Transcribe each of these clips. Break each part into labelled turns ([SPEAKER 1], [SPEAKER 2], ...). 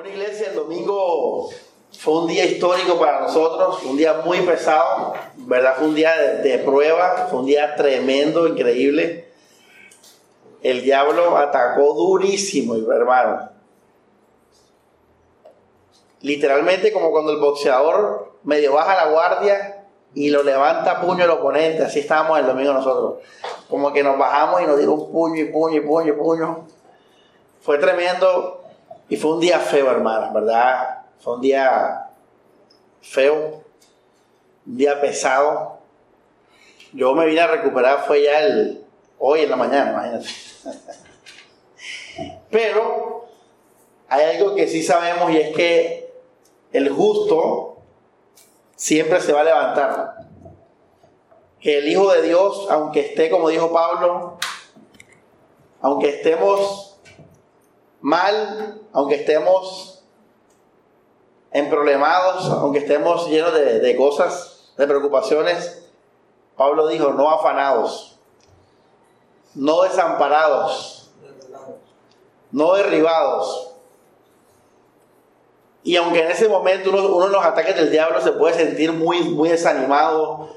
[SPEAKER 1] Bueno, iglesia, el domingo fue un día histórico para nosotros, un día muy pesado, ¿verdad? Fue un día de, prueba, fue un día tremendo, increíble. El diablo atacó durísimo, hermano. Literalmente como cuando el boxeador medio baja la guardia y lo levanta puño el oponente, así estábamos el domingo nosotros. Como que nos bajamos y nos dio un puño y puño y puño y puño. Fue tremendo y fue un día feo, hermano, ¿verdad? Fue un día feo, un día pesado. Yo me vine a recuperar, fue ya el hoy en la mañana, imagínate. Pero hay algo que sí sabemos y es que el justo siempre se va a levantar. Que el Hijo de Dios, aunque esté, como dijo Pablo, aunque estemos mal, aunque estemos emproblemados, aunque estemos llenos de, cosas, de preocupaciones, Pablo dijo, no afanados, no desamparados, no derribados. Y aunque en ese momento uno, uno, de los ataques del diablo se puede sentir muy, muy desanimado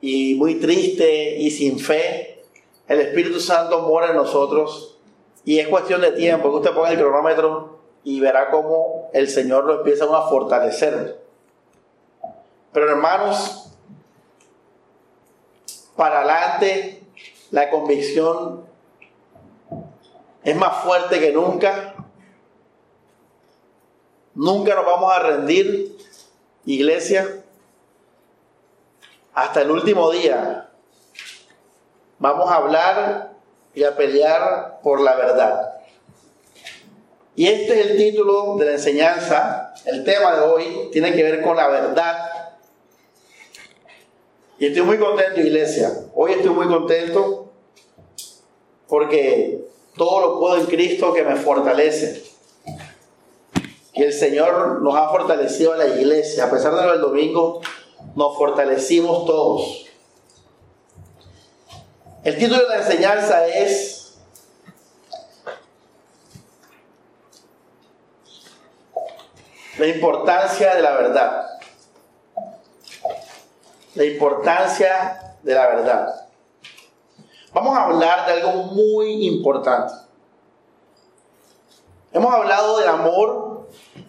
[SPEAKER 1] y muy triste y sin fe, el Espíritu Santo mora en nosotros y es cuestión de tiempo, que usted ponga el cronómetro y verá cómo el Señor lo empieza a fortalecer. Pero hermanos, para adelante la convicción es más fuerte que nunca. Nunca nos vamos a rendir, iglesia. Hasta el último día vamos a hablar y a pelear por la verdad. Y este es el título de la enseñanza. El tema de hoy tiene que ver con la verdad. Y estoy muy contento, iglesia. Hoy estoy muy contento porque todo lo puedo en Cristo que me fortalece. Y el Señor nos ha fortalecido a la iglesia. A pesar de lo del domingo, nos fortalecimos todos. El título de la enseñanza es La importancia de la verdad. La importancia de la verdad. Vamos a hablar de algo muy importante. Hemos hablado del amor,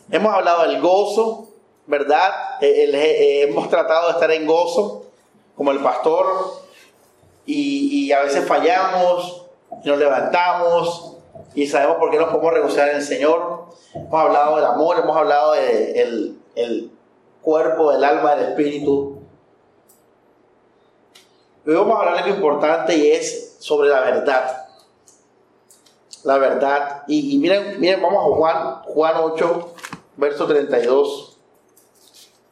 [SPEAKER 1] hemos hablado del gozo, ¿verdad? Eh, eh, hemos tratado de estar en gozo, como el pastor y, a veces fallamos, nos levantamos y sabemos por qué nos podemos regocijar en el Señor. Hemos hablado del amor, hemos hablado del el cuerpo, del alma, del espíritu. Hoy vamos a hablar de algo importante y es sobre la verdad. La verdad. Y, y, miren, miren, vamos a Juan, Juan 8, verso 32.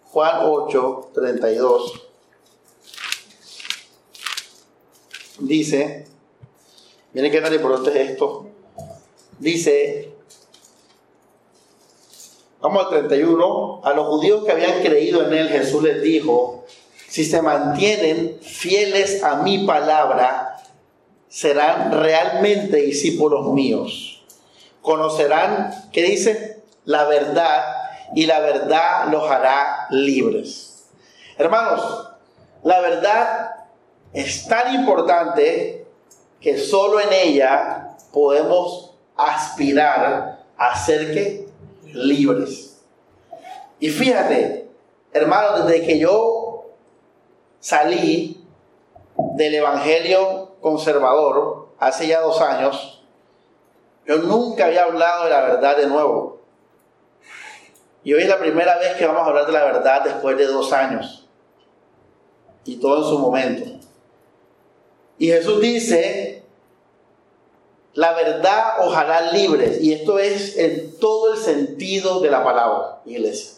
[SPEAKER 1] Juan 8, 32. Dice, miren qué tan importante es esto, dice, vamos al 31, a los judíos que habían creído en él, Jesús les dijo, si se mantienen fieles a mi palabra, serán realmente discípulos míos. Conocerán, ¿qué dice? La verdad y la verdad los hará libres. Hermanos, la verdad es tan importante que solo en ella podemos aspirar a ser libres. Y fíjate, hermano, desde que yo salí del Evangelio conservador hace ya dos años, yo nunca había hablado de la verdad de nuevo. Y hoy es la primera vez que vamos a hablar de la verdad después de dos años. Y todo en su momento. Y Jesús dice, la verdad ojalá libres. Y esto es en todo el sentido de la palabra, iglesia.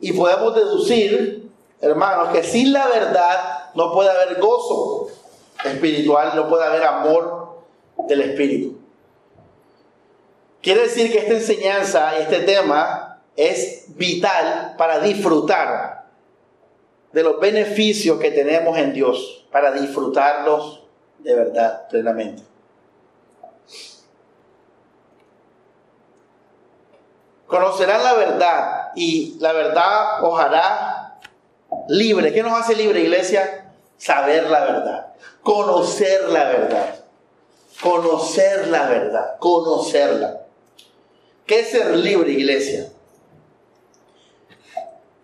[SPEAKER 1] Y podemos deducir, hermanos, que sin la verdad no puede haber gozo espiritual, no puede haber amor del Espíritu. Quiere decir que esta enseñanza y este tema es vital para disfrutar de los beneficios que tenemos en Dios para disfrutarlos de verdad, plenamente. Conocerán la verdad y la verdad os hará libre. ¿Qué nos hace libre, iglesia? Saber la verdad, conocer la verdad, conocer la verdad, conocerla. ¿Qué es ser libre, iglesia?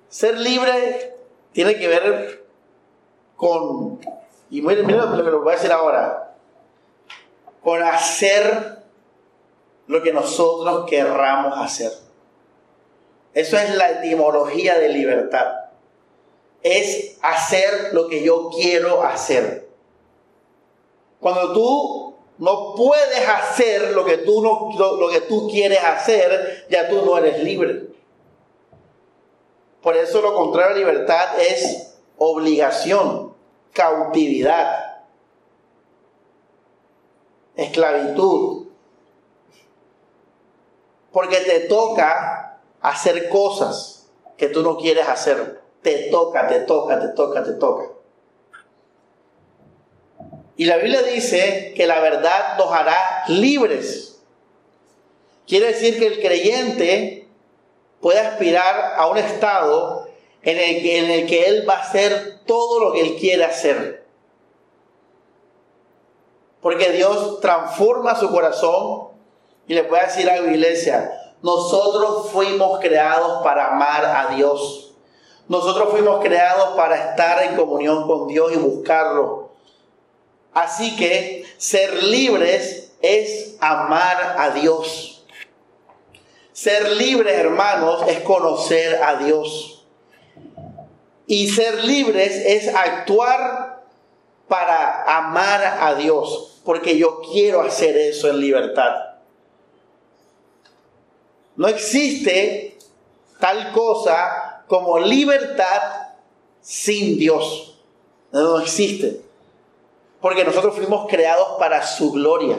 [SPEAKER 1] Ser libre tiene que ver con, y miren, miren lo que les voy a decir ahora, con hacer lo que nosotros querramos hacer. Eso es la etimología de libertad. Es hacer lo que yo quiero hacer. Cuando tú no puedes hacer lo que tú, no, lo, que tú quieres hacer, ya tú no eres libre. Por eso lo contrario a libertad es obligación, cautividad, esclavitud. Porque te toca hacer cosas que tú no quieres hacer. Te toca, te toca, te toca, te toca. Y la Biblia dice que la verdad nos hará libres. Quiere decir que el creyente puede aspirar a un estado en el, que, en el que él va a hacer todo lo que él quiere hacer. Porque Dios transforma su corazón y le puede decir a la iglesia, nosotros fuimos creados para amar a Dios. Nosotros fuimos creados para estar en comunión con Dios y buscarlo. Así que ser libres es amar a Dios. Ser libres, hermanos, es conocer a Dios. Y ser libres es actuar para amar a Dios, porque yo quiero hacer eso en libertad. No existe tal cosa como libertad sin Dios. No existe. Porque nosotros fuimos creados para su gloria.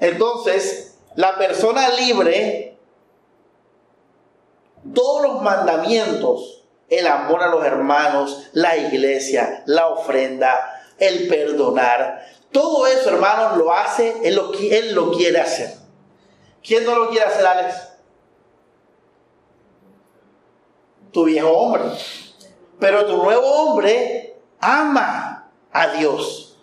[SPEAKER 1] Entonces, la persona libre, todos los mandamientos, el amor a los hermanos, la iglesia, la ofrenda, el perdonar, todo eso, hermanos, lo hace, él lo, él lo quiere hacer. ¿Quién no lo quiere hacer, Alex? Tu viejo hombre. Pero tu nuevo hombre ama a Dios.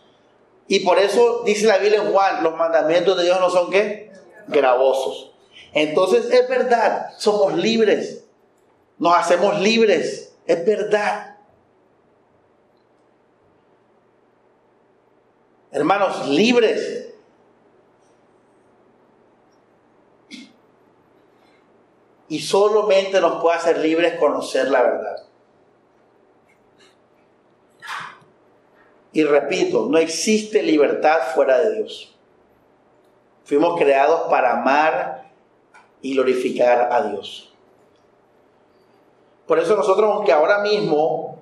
[SPEAKER 1] Y por eso dice la Biblia en Juan, los mandamientos de Dios no son qué? Gravosos. Entonces es verdad, somos libres. Nos hacemos libres. Es verdad. Hermanos, libres y solamente nos puede hacer libres conocer la verdad. Y repito, no existe libertad fuera de Dios. Fuimos creados para amar y glorificar a Dios. Por eso nosotros, aunque ahora mismo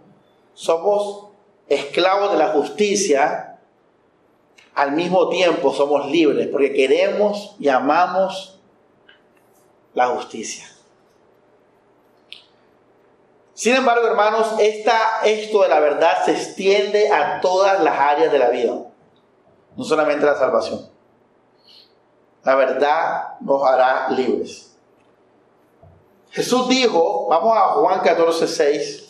[SPEAKER 1] somos esclavos de la justicia, al mismo tiempo somos libres porque queremos y amamos la justicia. Sin embargo, hermanos, esta, esto de la verdad se extiende a todas las áreas de la vida, no solamente la salvación. La verdad nos hará libres. Jesús dijo, vamos a Juan 14, 6.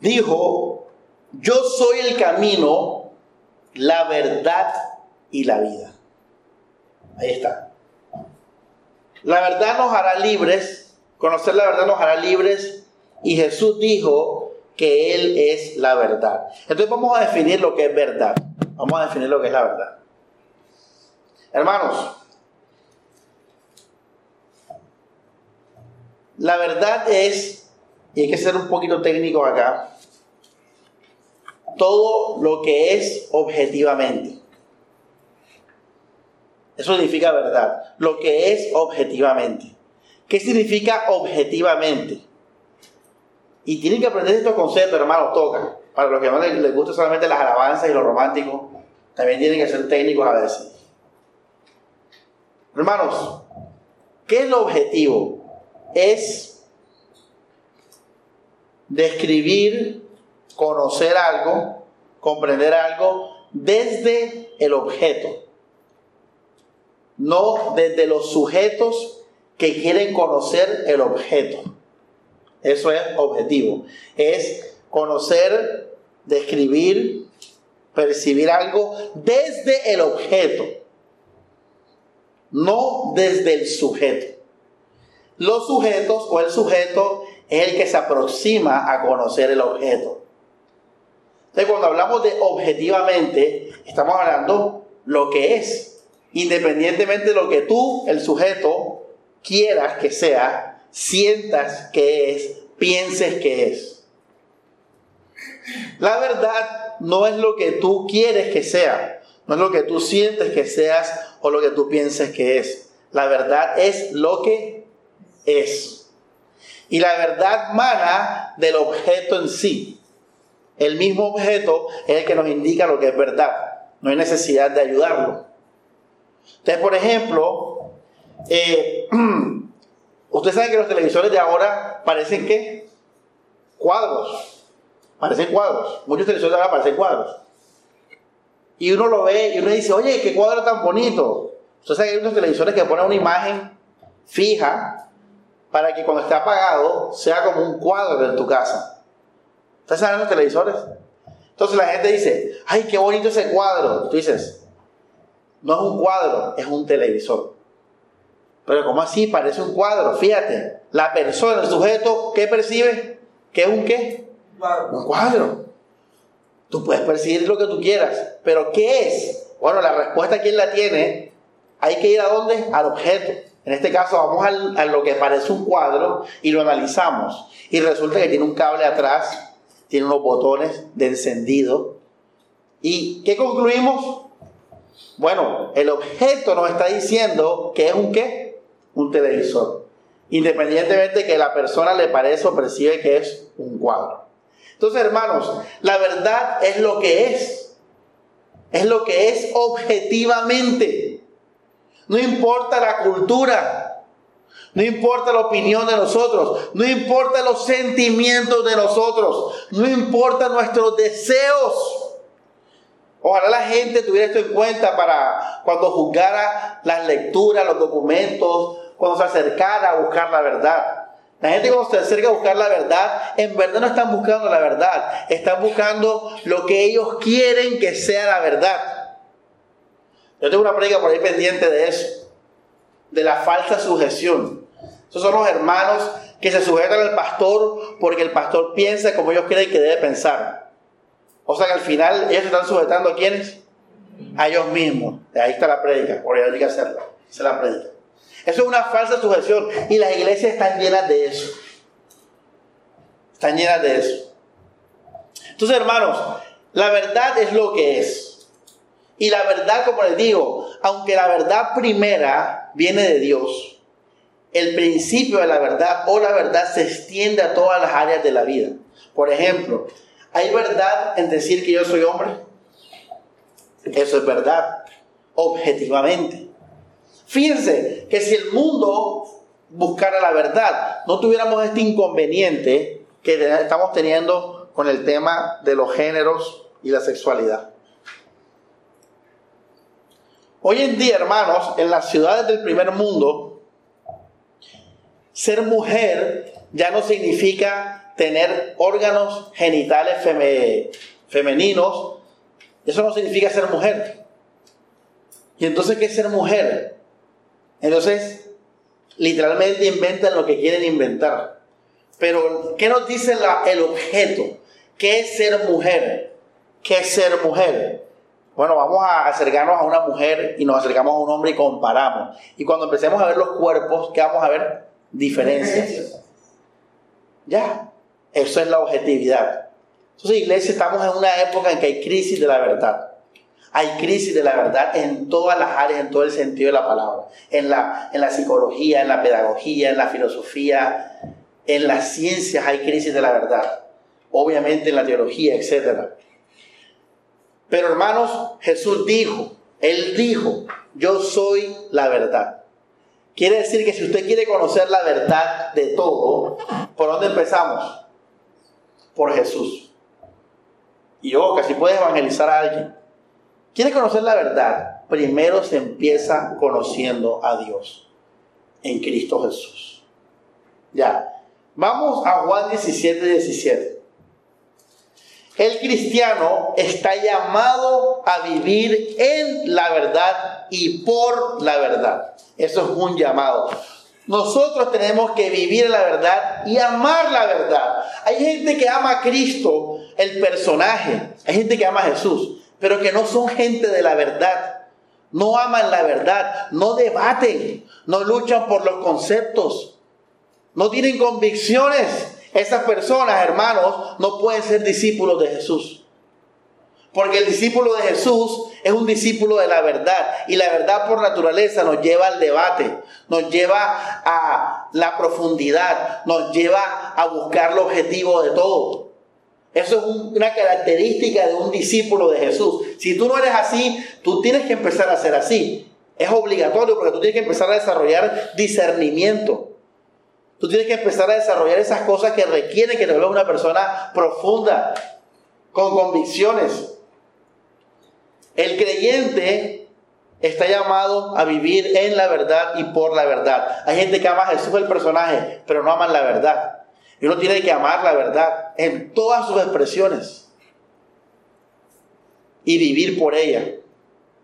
[SPEAKER 1] Dijo, yo soy el camino, la verdad y la vida. Ahí está. La verdad nos hará libres, conocer la verdad nos hará libres y Jesús dijo que Él es la verdad. Entonces vamos a definir lo que es verdad. Vamos a definir lo que es la verdad. Hermanos, la verdad es, y hay que ser un poquito técnico acá, todo lo que es objetivamente. Eso significa verdad. Lo que es objetivamente. ¿Qué significa objetivamente? Y tienen que aprender estos conceptos, hermanos, toca. Para los que no les, les gustan solamente las alabanzas y los románticos, también tienen que ser técnicos a veces. Hermanos, ¿qué es lo objetivo? Es describir, conocer algo comprender algo desde el objeto, no desde los sujetos que quieren conocer el objeto. Eso es objetivo. Es conocer, describir, percibir algo desde el objeto, no desde el sujeto. Los sujetos o el sujeto es el que se aproxima a conocer el objeto. Entonces, cuando hablamos de objetivamente, estamos hablando lo que es, independientemente de lo que tú, el sujeto, quieras que sea, sientas que es, pienses que es. La verdad no es lo que tú quieres que sea, no es lo que tú sientes que seas o lo que tú pienses que es. La verdad es lo que es. Y la verdad mana del objeto en sí. El mismo objeto es el que nos indica lo que es verdad. No hay necesidad de ayudarlo. Entonces, por ejemplo, eh, ustedes saben que los televisores de ahora parecen que cuadros. Parecen cuadros. Muchos televisores de ahora parecen cuadros. Y uno lo ve y uno dice, oye, qué cuadro tan bonito. Ustedes saben que hay unos televisores que ponen una imagen fija para que cuando esté apagado sea como un cuadro en tu casa. ¿Ustedes saben los televisores? Entonces la gente dice, ay, qué bonito ese cuadro. Tú dices, no es un cuadro, es un televisor. Pero ¿cómo así? Parece un cuadro. Fíjate, la persona, el sujeto, ¿qué percibe? ¿Qué es un qué? Un cuadro. Tú puedes percibir lo que tú quieras, pero ¿qué es? Bueno, la respuesta, ¿quién la tiene? Hay que ir a dónde? Al objeto. En este caso vamos a lo que parece un cuadro y lo analizamos. Y resulta que tiene un cable atrás, tiene unos botones de encendido. ¿Y qué concluimos? Bueno, el objeto nos está diciendo que es un qué? Un televisor. Independientemente de que la persona le parece o percibe que es un cuadro. Entonces, hermanos, la verdad es lo que es. Es lo que es objetivamente. No importa la cultura. No importa la opinión de nosotros. No importa los sentimientos de nosotros. No importa nuestros deseos. Ojalá la gente tuviera esto en cuenta para cuando juzgara las lecturas, los documentos, cuando se acercara a buscar la verdad. La gente cuando se acerca a buscar la verdad, en verdad no están buscando la verdad, están buscando lo que ellos quieren que sea la verdad. Yo tengo una predica por ahí pendiente de eso, de la falsa sujeción. Esos son los hermanos que se sujetan al pastor porque el pastor piensa como ellos creen que debe pensar. O sea que al final ellos se están sujetando a quiénes? A ellos mismos. De ahí está la predica, por ahí hay que hacerla. Es la predica. Eso es una falsa sujeción y las iglesias están llenas de eso. Están llenas de eso. Entonces, hermanos, la verdad es lo que es. Y la verdad, como les digo, aunque la verdad primera viene de Dios, el principio de la verdad o la verdad se extiende a todas las áreas de la vida. Por ejemplo, ¿hay verdad en decir que yo soy hombre? Eso es verdad, objetivamente. Fíjense que si el mundo buscara la verdad, no tuviéramos este inconveniente que estamos teniendo con el tema de los géneros y la sexualidad. Hoy en día, hermanos, en las ciudades del primer mundo, ser mujer ya no significa tener órganos genitales femeninos. Eso no significa ser mujer. ¿Y entonces qué es ser mujer? Entonces, literalmente inventan lo que quieren inventar. Pero, ¿qué nos dice el objeto? ¿Qué es ser mujer? ¿Qué es ser mujer? Bueno, vamos a acercarnos a una mujer y nos acercamos a un hombre y comparamos. Y cuando empecemos a ver los cuerpos, ¿qué vamos a ver? Diferencias. Ya, eso es la objetividad. Entonces, iglesia, estamos en una época en que hay crisis de la verdad. Hay crisis de la verdad en todas las áreas, en todo el sentido de la palabra. En la, en la psicología, en la pedagogía, en la filosofía, en las ciencias hay crisis de la verdad. Obviamente en la teología, etcétera. Pero hermanos, Jesús dijo, Él dijo, yo soy la verdad. Quiere decir que si usted quiere conocer la verdad de todo, ¿por dónde empezamos? Por Jesús. Y yo, casi puedes evangelizar a alguien. ¿Quieres conocer la verdad? Primero se empieza conociendo a Dios en Cristo Jesús. Ya. Vamos a Juan 17, 17. El cristiano está llamado a vivir en la verdad y por la verdad. Eso es un llamado. Nosotros tenemos que vivir la verdad y amar la verdad. Hay gente que ama a Cristo, el personaje. Hay gente que ama a Jesús, pero que no son gente de la verdad. No aman la verdad, no debaten, no luchan por los conceptos, no tienen convicciones esas personas, hermanos, no pueden ser discípulos de Jesús. Porque el discípulo de Jesús es un discípulo de la verdad. Y la verdad por naturaleza nos lleva al debate, nos lleva a la profundidad, nos lleva a buscar el objetivo de todo. Eso es una característica de un discípulo de Jesús. Si tú no eres así, tú tienes que empezar a ser así. Es obligatorio porque tú tienes que empezar a desarrollar discernimiento. Tú tienes que empezar a desarrollar esas cosas que requieren que te vuelvas una persona profunda, con convicciones. El creyente está llamado a vivir en la verdad y por la verdad. Hay gente que ama a Jesús el personaje, pero no aman la verdad. Y uno tiene que amar la verdad en todas sus expresiones y vivir por ella,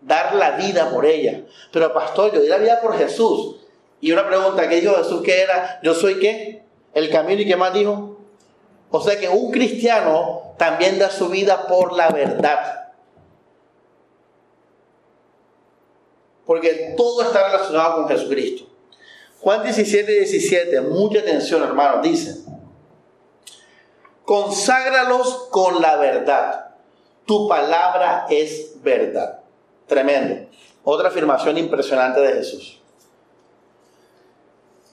[SPEAKER 1] dar la vida por ella. Pero pastor, yo di la vida por Jesús. Y una pregunta, ¿qué dijo Jesús que era? ¿Yo soy qué? El camino y qué más dijo. O sea que un cristiano también da su vida por la verdad. Porque todo está relacionado con Jesucristo. Juan 17, 17, mucha atención hermanos, dice, conságralos con la verdad. Tu palabra es verdad. Tremendo. Otra afirmación impresionante de Jesús.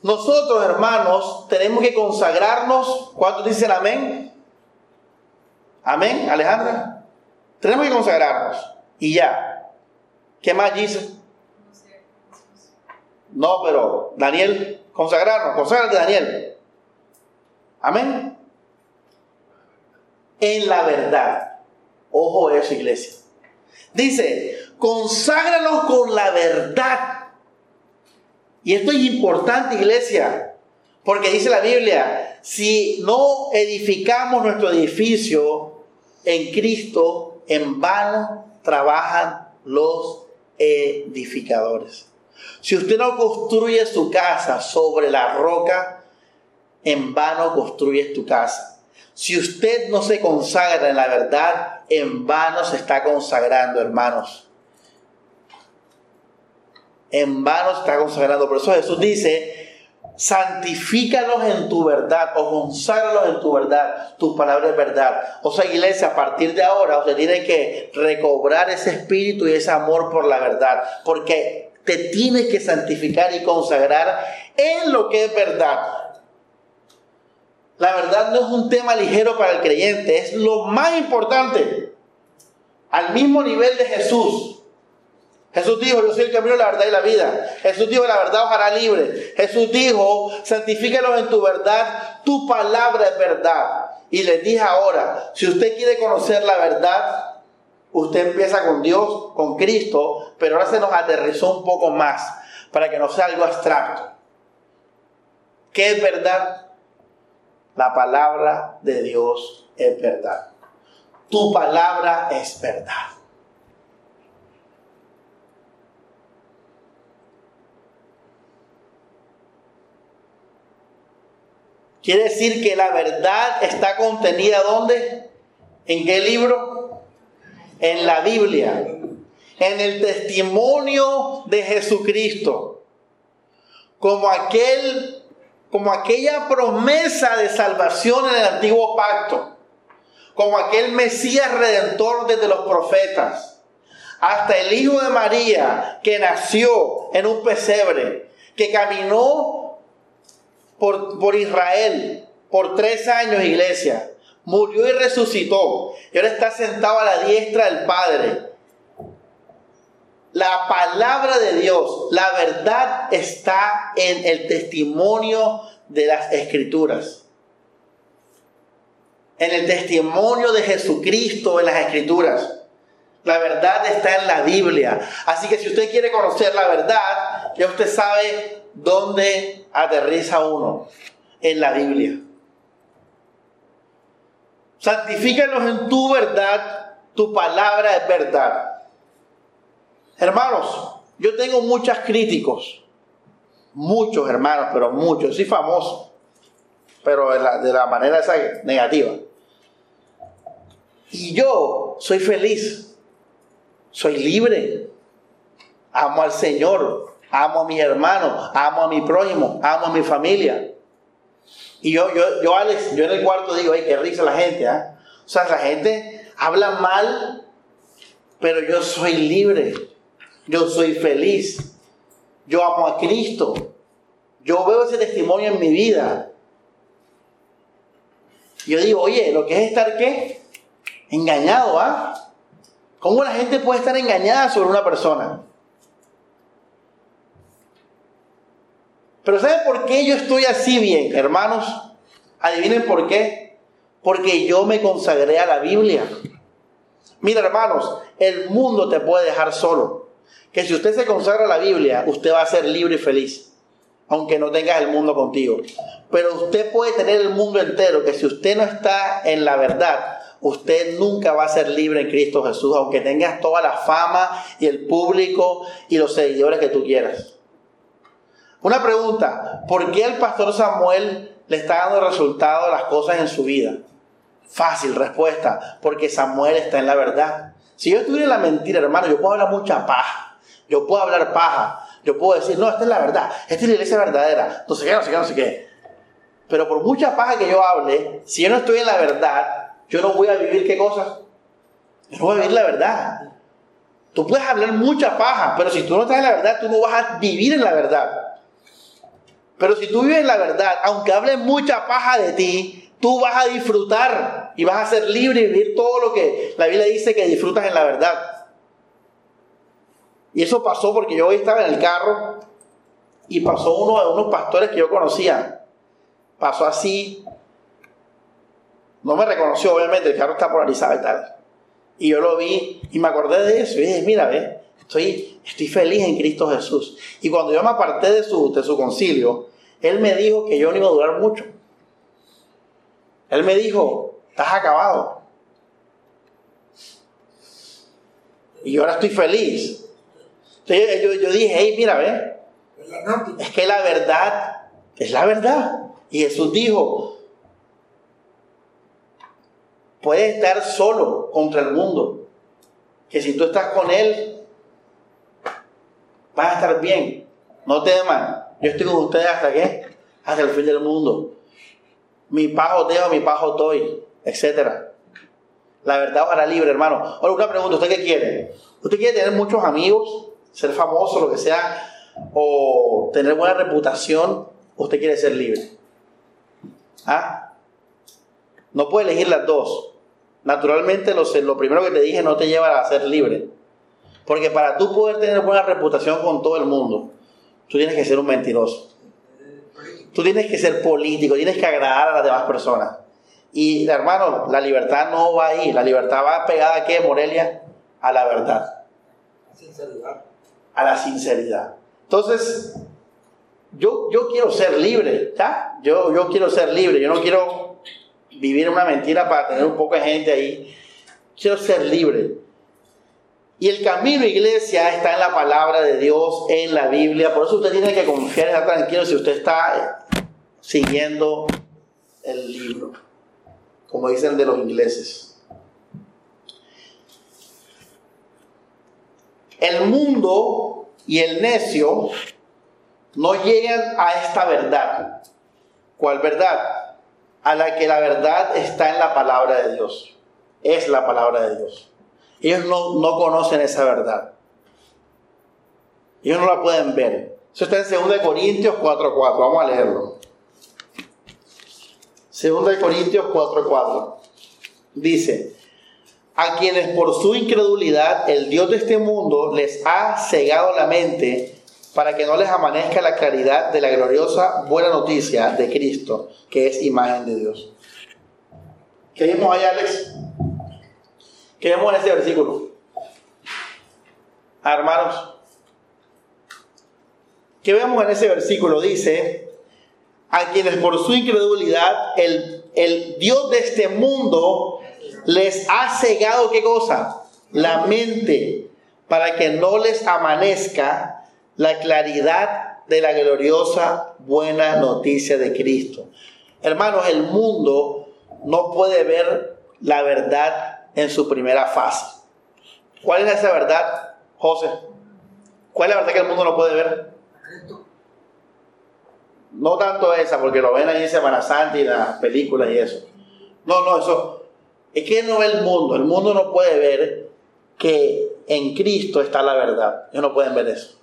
[SPEAKER 1] Nosotros, hermanos, tenemos que consagrarnos. ¿Cuántos dicen amén? Amén, Alejandra. Tenemos que consagrarnos. Y ya. ¿Qué más dice? No, pero Daniel, consagrarnos, consagrarte Daniel. Amén. En la verdad. Ojo eso, iglesia. Dice, conságranos con la verdad y esto es importante, iglesia, porque dice la Biblia, si no edificamos nuestro edificio en Cristo, en vano trabajan los edificadores. Si usted no construye su casa sobre la roca, en vano construye tu casa. Si usted no se consagra en la verdad, en vano se está consagrando, hermanos en vano está consagrando. Por eso Jesús dice, santifícalos en tu verdad o conságralos en tu verdad. Tu palabra es verdad. O sea, iglesia, a partir de ahora usted tiene que recobrar ese espíritu y ese amor por la verdad. Porque te tienes que santificar y consagrar en lo que es verdad. La verdad no es un tema ligero para el creyente, es lo más importante. Al mismo nivel de Jesús. Jesús dijo, yo soy el camino, la verdad y la vida. Jesús dijo, la verdad os hará libre. Jesús dijo, santifícalos en tu verdad, tu palabra es verdad. Y les dije ahora, si usted quiere conocer la verdad, usted empieza con Dios, con Cristo, pero ahora se nos aterrizó un poco más para que no sea algo abstracto. ¿Qué es verdad? La palabra de Dios es verdad. Tu palabra es verdad. Quiere decir que la verdad está contenida ¿dónde? ¿En qué libro? En la Biblia. En el testimonio de Jesucristo. Como aquel como aquella promesa de salvación en el antiguo pacto, como aquel Mesías redentor desde los profetas, hasta el Hijo de María que nació en un pesebre, que caminó por, Israel por tres años, iglesia. Murió y resucitó. Y ahora está sentado a la diestra del Padre. La palabra de Dios, la verdad está en el testimonio de las escrituras. en el testimonio de Jesucristo en las Escrituras. La verdad está en la Biblia. Así que si usted quiere conocer la verdad, ya usted sabe dónde aterriza uno. En la Biblia. Santifícanos en tu verdad, tu palabra es verdad. Hermanos, yo tengo muchos críticos, muchos hermanos, pero muchos, soy famoso, pero de la, manera esa negativa. Y yo soy feliz, soy libre, amo al Señor, amo a mi hermano, amo a mi prójimo, amo a mi familia. Y yo, yo, yo, Alex, yo en el cuarto digo, ay, qué risa la gente, ¿ah? O sea, la gente habla mal, pero yo soy libre, yo soy feliz, yo amo a Cristo, yo veo ese testimonio en mi vida. Yo digo, oye, lo que es estar qué? Engañado, ¿ah? ¿Cómo la gente puede estar engañada sobre una persona? Pero ¿saben por qué yo estoy así bien, hermanos? Adivinen por qué. Porque yo me consagré a la Biblia. Mira, hermanos, el mundo te puede dejar solo. Que si usted se consagra a la Biblia, usted va a ser libre y feliz. Aunque no tengas el mundo contigo. Pero usted puede tener el mundo entero, que si usted no está en la verdad, usted nunca va a ser libre en Cristo Jesús, aunque tengas toda la fama y el público y los seguidores que tú quieras. Una pregunta, ¿por qué el pastor Samuel le está dando resultado a las cosas en su vida? Fácil respuesta, porque Samuel está en la verdad. Si yo estuviera en la mentira, hermano, yo puedo hablar mucha paja, yo puedo hablar paja, yo puedo decir, no, esta es la verdad, esta es la iglesia verdadera, no sé qué, no sé qué, no sé qué. Pero por mucha paja que yo hable, si yo no estoy en la verdad, yo no voy a vivir qué cosas. Yo no voy a vivir la verdad. Tú puedes hablar mucha paja, pero si tú no estás en la verdad, tú no vas a vivir en la verdad. Pero si tú vives la verdad, aunque hable mucha paja de ti, tú vas a disfrutar y vas a ser libre y vivir todo lo que la Biblia dice que disfrutas en la verdad. Y eso pasó porque yo hoy estaba en el carro y pasó uno de unos pastores que yo conocía. Pasó así. No me reconoció, obviamente, el carro está polarizado y. Y yo lo vi y me acordé de eso. Y dije, mira, ve, Estoy, estoy feliz en Cristo Jesús. Y cuando yo me aparté de su, de su concilio, Él me dijo que yo no iba a durar mucho. Él me dijo, estás acabado. Y yo ahora estoy feliz. Entonces yo, yo dije, hey, mira, ve. Es que la verdad es la verdad. Y Jesús dijo, puedes estar solo contra el mundo. Que si tú estás con Él, vas a estar bien. No teman. Yo estoy con ustedes hasta qué? Hasta el fin del mundo. Mi pajo dejo, mi pajo doy, etc. La verdad para libre, hermano. Ahora una pregunta, ¿usted qué quiere? ¿Usted quiere tener muchos amigos, ser famoso, lo que sea, o tener buena reputación? ¿Usted quiere ser libre? ¿Ah? No puede elegir las dos. Naturalmente, lo, lo primero que te dije no te lleva a ser libre. Porque para tú poder tener buena reputación con todo el mundo, tú tienes que ser un mentiroso. Tú tienes que ser político, tienes que agradar a las demás personas. Y hermano, la libertad no va ahí. La libertad va pegada a qué, Morelia? A la verdad. A la sinceridad. Entonces, yo, yo quiero ser libre, ¿ya? Yo, yo quiero ser libre. Yo no quiero vivir una mentira para tener un poco de gente ahí. Quiero ser libre. Y el camino, iglesia, está en la palabra de Dios, en la Biblia. Por eso usted tiene que confiar estar tranquilo si usted está siguiendo el libro, como dicen de los ingleses. El mundo y el necio no llegan a esta verdad. ¿Cuál verdad? A la que la verdad está en la palabra de Dios. Es la palabra de Dios. Ellos no, conocen esa verdad. Ellos no la pueden ver. Eso está en 2 Corintios 4.4. Vamos a leerlo. 2 Corintios 4.4. Dice, a quienes por su incredulidad el Dios de este mundo les ha cegado la mente para que no les amanezca la claridad de la gloriosa buena noticia de Cristo, que es imagen de Dios. ¿Qué vimos ahí, Alex? ¿Qué vemos en este versículo? Hermanos, ¿qué vemos en ese versículo? Dice, a quienes por su incredulidad el, el Dios de este mundo les ha cegado qué cosa? La mente, para que no les amanezca la claridad de la gloriosa buena noticia de Cristo. Hermanos, el mundo no puede ver la verdad en su primera fase. ¿Cuál es esa verdad, José? ¿Cuál es la verdad que el mundo no puede ver? No tanto esa, porque lo ven ahí en Semana Santa y las películas y eso. No, no, eso. Es que no ve el mundo. El mundo no puede ver que en Cristo está la verdad. Ellos no pueden ver eso.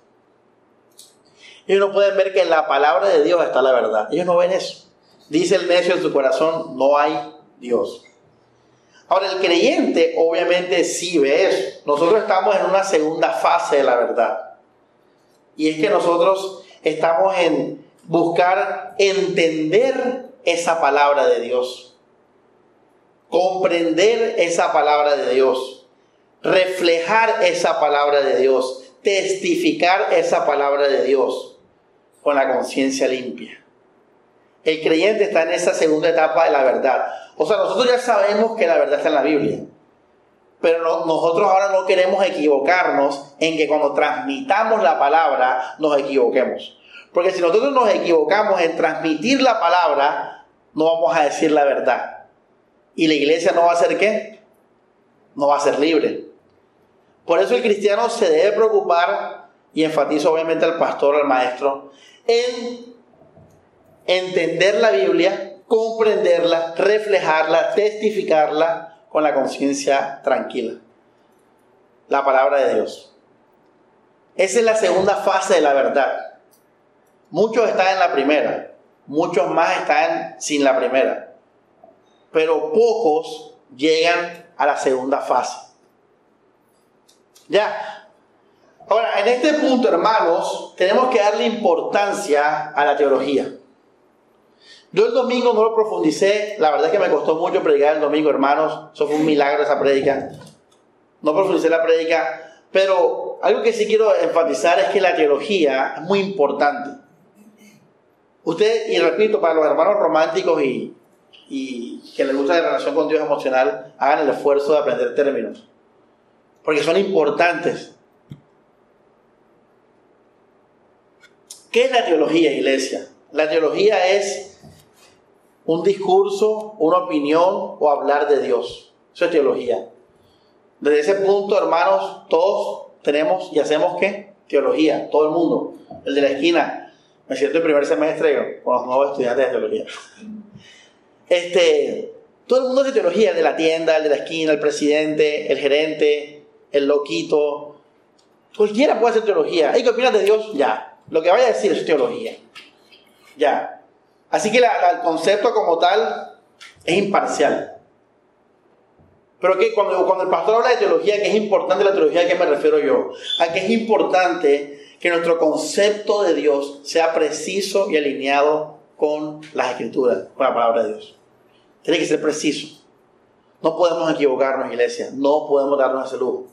[SPEAKER 1] Ellos no pueden ver que en la palabra de Dios está la verdad. Ellos no ven eso. Dice el necio en su corazón, no hay Dios. Ahora, el creyente obviamente sí ve eso. Nosotros estamos en una segunda fase de la verdad. Y es que nosotros estamos en buscar entender esa palabra de Dios. Comprender esa palabra de Dios. Reflejar esa palabra de Dios. Testificar esa palabra de Dios con la conciencia limpia. El creyente está en esa segunda etapa de la verdad. O sea, nosotros ya sabemos que la verdad está en la Biblia. Pero nosotros ahora no queremos equivocarnos en que cuando transmitamos la palabra nos equivoquemos. Porque si nosotros nos equivocamos en transmitir la palabra, no vamos a decir la verdad. Y la iglesia no va a ser qué? No va a ser libre. Por eso el cristiano se debe preocupar, y enfatizo obviamente al pastor, al maestro, en entender la Biblia, comprenderla, reflejarla, testificarla con la conciencia tranquila. La palabra de Dios. Esa es la segunda fase de la verdad. Muchos están en la primera, muchos más están sin la primera, pero pocos llegan a la segunda fase. Ya. Ahora, en este punto, hermanos, tenemos que darle importancia a la teología. Yo el domingo no lo profundicé, la verdad es que me costó mucho predicar el domingo, hermanos, eso fue un milagro esa prédica. No profundicé la prédica, pero algo que sí quiero enfatizar es que la teología es muy importante. Usted, y repito, para los hermanos románticos y, y que les gusta la relación con Dios emocional, hagan el esfuerzo de aprender términos, porque son importantes. ¿Qué es la teología, iglesia? La teología es un discurso, una opinión o hablar de Dios. Eso es teología. Desde ese punto, hermanos, todos tenemos y hacemos qué? Teología, todo el mundo. El de la esquina, me siento el primer semestre con los nuevos estudiantes de teología. Este, todo el mundo hace teología, el de la tienda, el de la esquina, el presidente, el gerente, el loquito. Cualquiera puede hacer teología. ¿Qué opinas de Dios? Ya. Lo que vaya a decir es teología. Ya. Así que el concepto como tal es imparcial. Pero que cuando, el pastor habla de teología, que es importante la teología, ¿a qué me refiero yo? A que es importante que nuestro concepto de Dios sea preciso y alineado con las escrituras, con la palabra de Dios. Tiene que ser preciso. No podemos equivocarnos, iglesia. No podemos darnos ese lujo.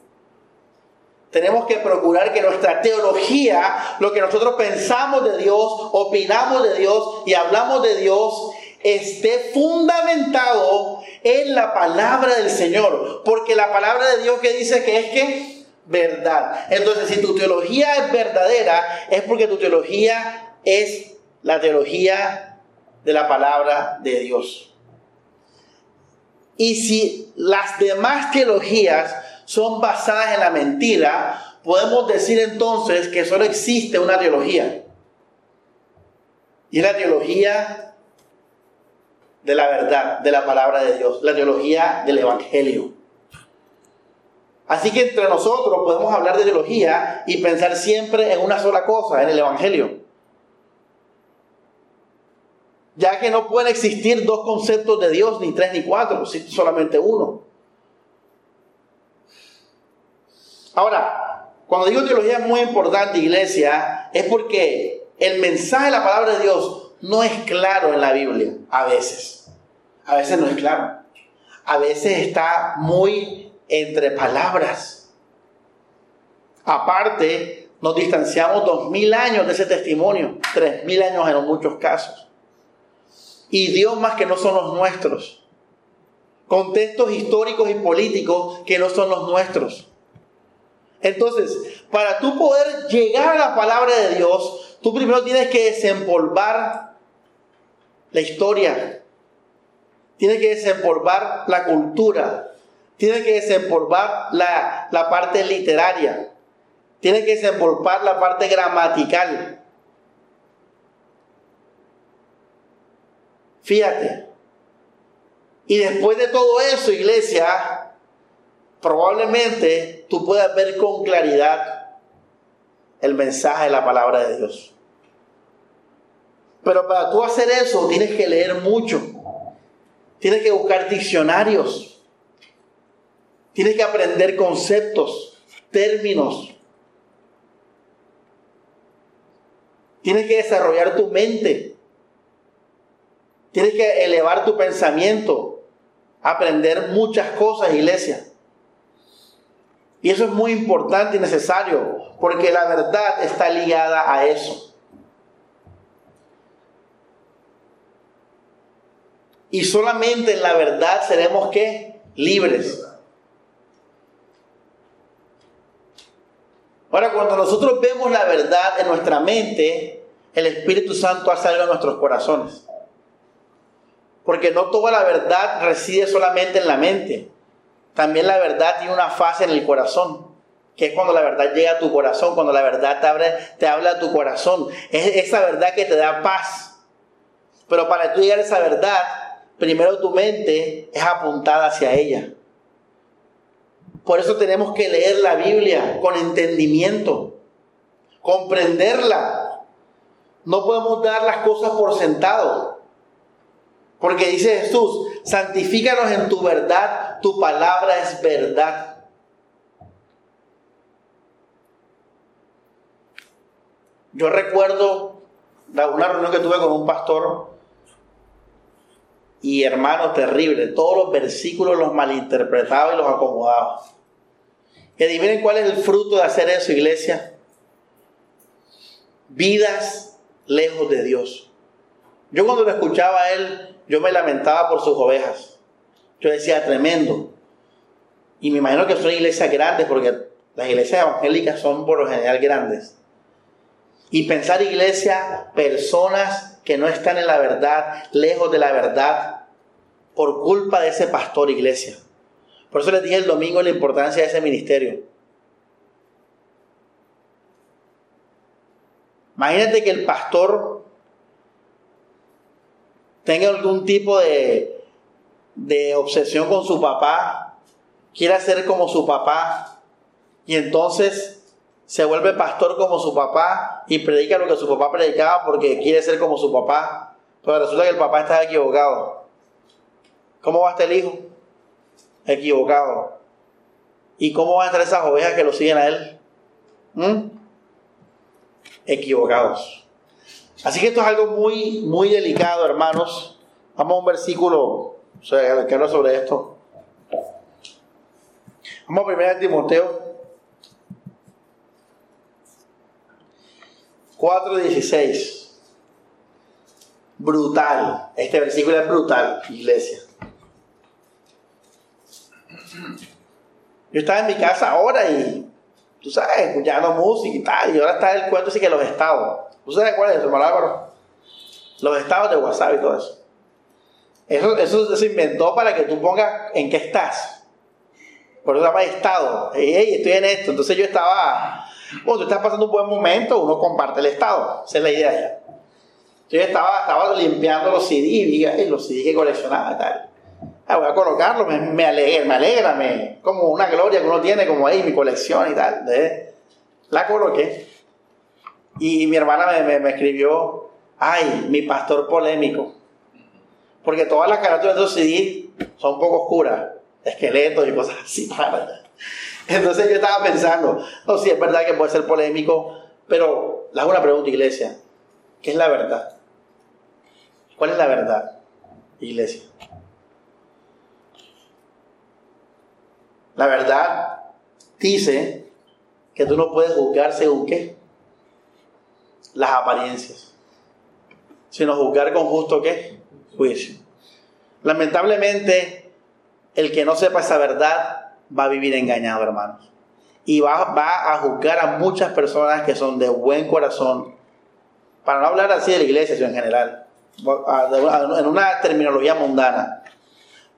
[SPEAKER 1] Tenemos que procurar que nuestra teología, lo que nosotros pensamos de Dios, opinamos de Dios y hablamos de Dios, esté fundamentado en la palabra del Señor. Porque la palabra de Dios que dice que es que verdad. Entonces, si tu teología es verdadera, es porque tu teología es la teología de la palabra de Dios. Y si las demás teologías son basadas en la mentira, podemos decir entonces que solo existe una teología. Y es la teología de la verdad, de la palabra de Dios, la teología del Evangelio. Así que entre nosotros podemos hablar de teología y pensar siempre en una sola cosa, en el Evangelio. Ya que no pueden existir dos conceptos de Dios, ni tres ni cuatro, solamente uno. Ahora, cuando digo teología es muy importante, iglesia, es porque el mensaje de la palabra de Dios no es claro en la Biblia, a veces. A veces no es claro. a veces está muy entre palabras. Aparte, nos distanciamos dos mil años de ese testimonio, tres mil años en muchos casos. Idiomas que no son los nuestros. Contextos históricos y políticos que no son los nuestros. Entonces, para tú poder llegar a la palabra de Dios, tú primero tienes que desempolvar la historia, tienes que desempolvar la cultura, tienes que desempolvar la, la parte literaria, tienes que desempolvar la parte gramatical. Fíjate. Y después de todo eso, iglesia, probablemente tú puedas ver con claridad el mensaje de la palabra de Dios. Pero para tú hacer eso tienes que leer mucho. Tienes que buscar diccionarios. Tienes que aprender conceptos, términos. Tienes que desarrollar tu mente. Tienes que elevar tu pensamiento. Aprender muchas cosas, iglesia. Y eso es muy importante y necesario, porque la verdad está ligada a eso. Y solamente en la verdad seremos que libres. Ahora, cuando nosotros vemos la verdad en nuestra mente, el Espíritu Santo hace algo en nuestros corazones. Porque no toda la verdad reside solamente en la mente. También la verdad tiene una fase en el corazón, que es cuando la verdad llega a tu corazón, cuando la verdad te, te habla a tu corazón. Es esa verdad que te da paz. Pero para tú llegar a esa verdad, primero tu mente es apuntada hacia ella. Por eso tenemos que leer la Biblia con entendimiento, comprenderla. No podemos dar las cosas por sentado. Porque dice Jesús, santifícanos en tu verdad, tu palabra es verdad. Yo recuerdo una reunión que tuve con un pastor y hermano terrible, todos los versículos los malinterpretaba y los acomodaba. Y adivinen cuál es el fruto de hacer eso, iglesia. Vidas lejos de Dios. Yo cuando lo escuchaba a él, yo me lamentaba por sus ovejas. Yo decía, tremendo. Y me imagino que son iglesias grandes, porque las iglesias evangélicas son por lo general grandes. Y pensar iglesia, personas que no están en la verdad, lejos de la verdad, por culpa de ese pastor iglesia. Por eso les dije el domingo la importancia de ese ministerio. Imagínate que el pastor tenga algún tipo de, de obsesión con su papá, quiera ser como su papá, y entonces se vuelve pastor como su papá y predica lo que su papá predicaba porque quiere ser como su papá, pero resulta que el papá está equivocado. ¿Cómo va a estar el hijo? Equivocado. ¿Y cómo van a estar esas ovejas que lo siguen a él? ¿Mm? Equivocados. Así que esto es algo muy, muy delicado, hermanos. Vamos a un versículo que habla sobre esto. Vamos a 1 Timoteo 4.16. Brutal. Este versículo es brutal, iglesia. Yo estaba en mi casa ahora y, tú sabes, escuchando música y tal, y ahora está el cuento así que los estados. ¿Tú sabes cuál es eso, Álvaro? Los estados de WhatsApp y todo eso. Eso, eso se inventó para que tú pongas en qué estás. Por eso se llama estado. Hey, estoy en esto. Entonces yo estaba cuando tú estás pasando un buen momento, uno comparte el estado. Esa es la idea ya. Yo estaba, estaba limpiando los CDs, los CDs que coleccionaba y tal. Ah, voy a colocarlo, me, me, me alegra, me, como una gloria que uno tiene, como ahí mi colección y tal. La coloqué. Y mi hermana me, me, escribió, ay, mi pastor polémico. Porque todas las carátulas de los CDs son un poco oscuras, esqueletos y cosas así. Entonces yo estaba pensando, no, sí, es verdad que puede ser polémico, pero le una pregunta, iglesia. ¿Qué es la verdad? ¿Cuál es la verdad, iglesia? La verdad dice que tú no puedes juzgar según qué? Las apariencias. Sino juzgar con justo qué? Juicio. Lamentablemente, el que no sepa esa verdad va a vivir engañado, hermanos. Y va, va a juzgar a muchas personas que son de buen corazón. Para no hablar así de la iglesia, sino en general. En una terminología mundana.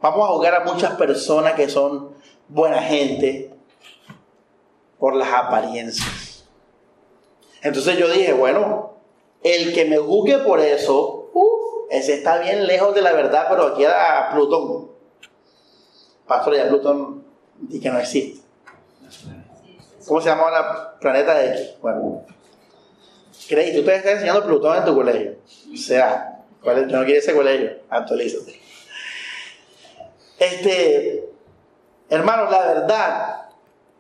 [SPEAKER 1] Vamos a juzgar a muchas personas que son buena gente por las apariencias. Entonces yo dije, bueno, el que me juzgue por eso, ese está bien lejos de la verdad, pero aquí era Plutón. Pastor, ya Plutón y que no existe. ¿Cómo se llama ahora Planeta X? Bueno, ¿crees? Tú te estás enseñando Plutón en tu colegio. O sea, ¿cuál no quiere ese colegio, actualízate. Este, hermanos, la verdad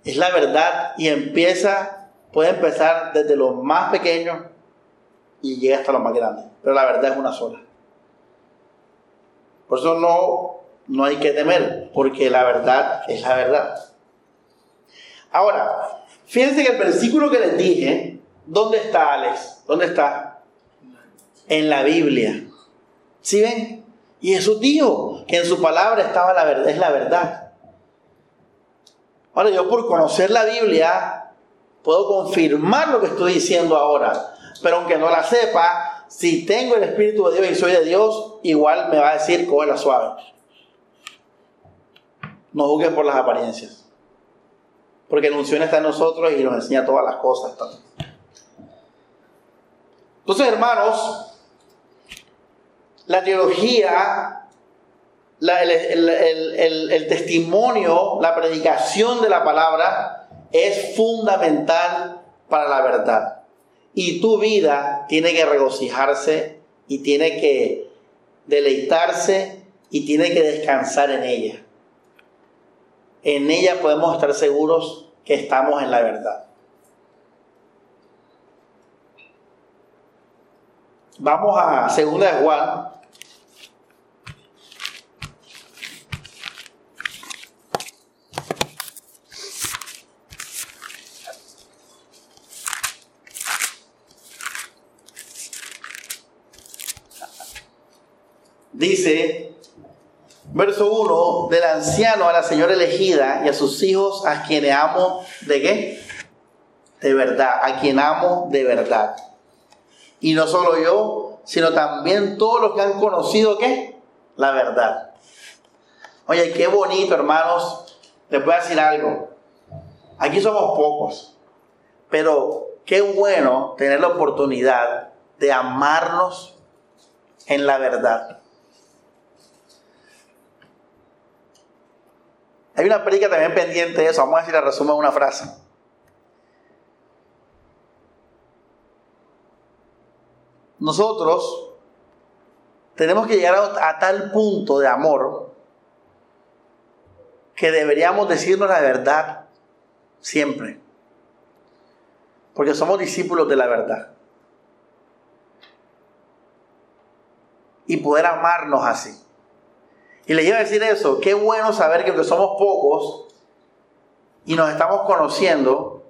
[SPEAKER 1] es la verdad y empieza, puede empezar desde lo más pequeño y llega hasta lo más grande. Pero la verdad es una sola. Por eso no, no hay que temer, porque la verdad es la verdad. Ahora, fíjense que el versículo que les dije, ¿dónde está Alex? ¿Dónde está? En la Biblia. ¿Sí ven? Y Jesús dijo que en su palabra estaba la verdad, es la verdad. Ahora yo por conocer la Biblia puedo confirmar lo que estoy diciendo ahora, pero aunque no la sepa, si tengo el Espíritu de Dios y soy de Dios, igual me va a decir la suave. No juzguen por las apariencias. Porque la unción está en nosotros y nos enseña todas las cosas. Entonces, hermanos, la teología, el, testimonio, la predicación de la palabra es fundamental para la verdad. Y tu vida tiene que regocijarse y tiene que deleitarse y tiene que descansar en ella. En ella podemos estar seguros que estamos en la verdad. Vamos a segunda de. Dice, verso 1, del anciano a la señora elegida y a sus hijos a quienes amo, ¿de qué? De verdad, a quien amo de verdad. Y no solo yo, sino también todos los que han conocido qué? La verdad. Oye, qué bonito, hermanos. Les voy a decir algo. Aquí somos pocos, pero qué bueno tener la oportunidad de amarnos en la verdad. Hay una predica también pendiente de eso. Vamos a decir la resumen en una frase. nosotros tenemos que llegar a, tal punto de amor que deberíamos decirnos la verdad siempre. Porque somos discípulos de la verdad. Y poder amarnos así. Y le iba a decir eso, qué bueno saber que somos pocos y nos estamos conociendo,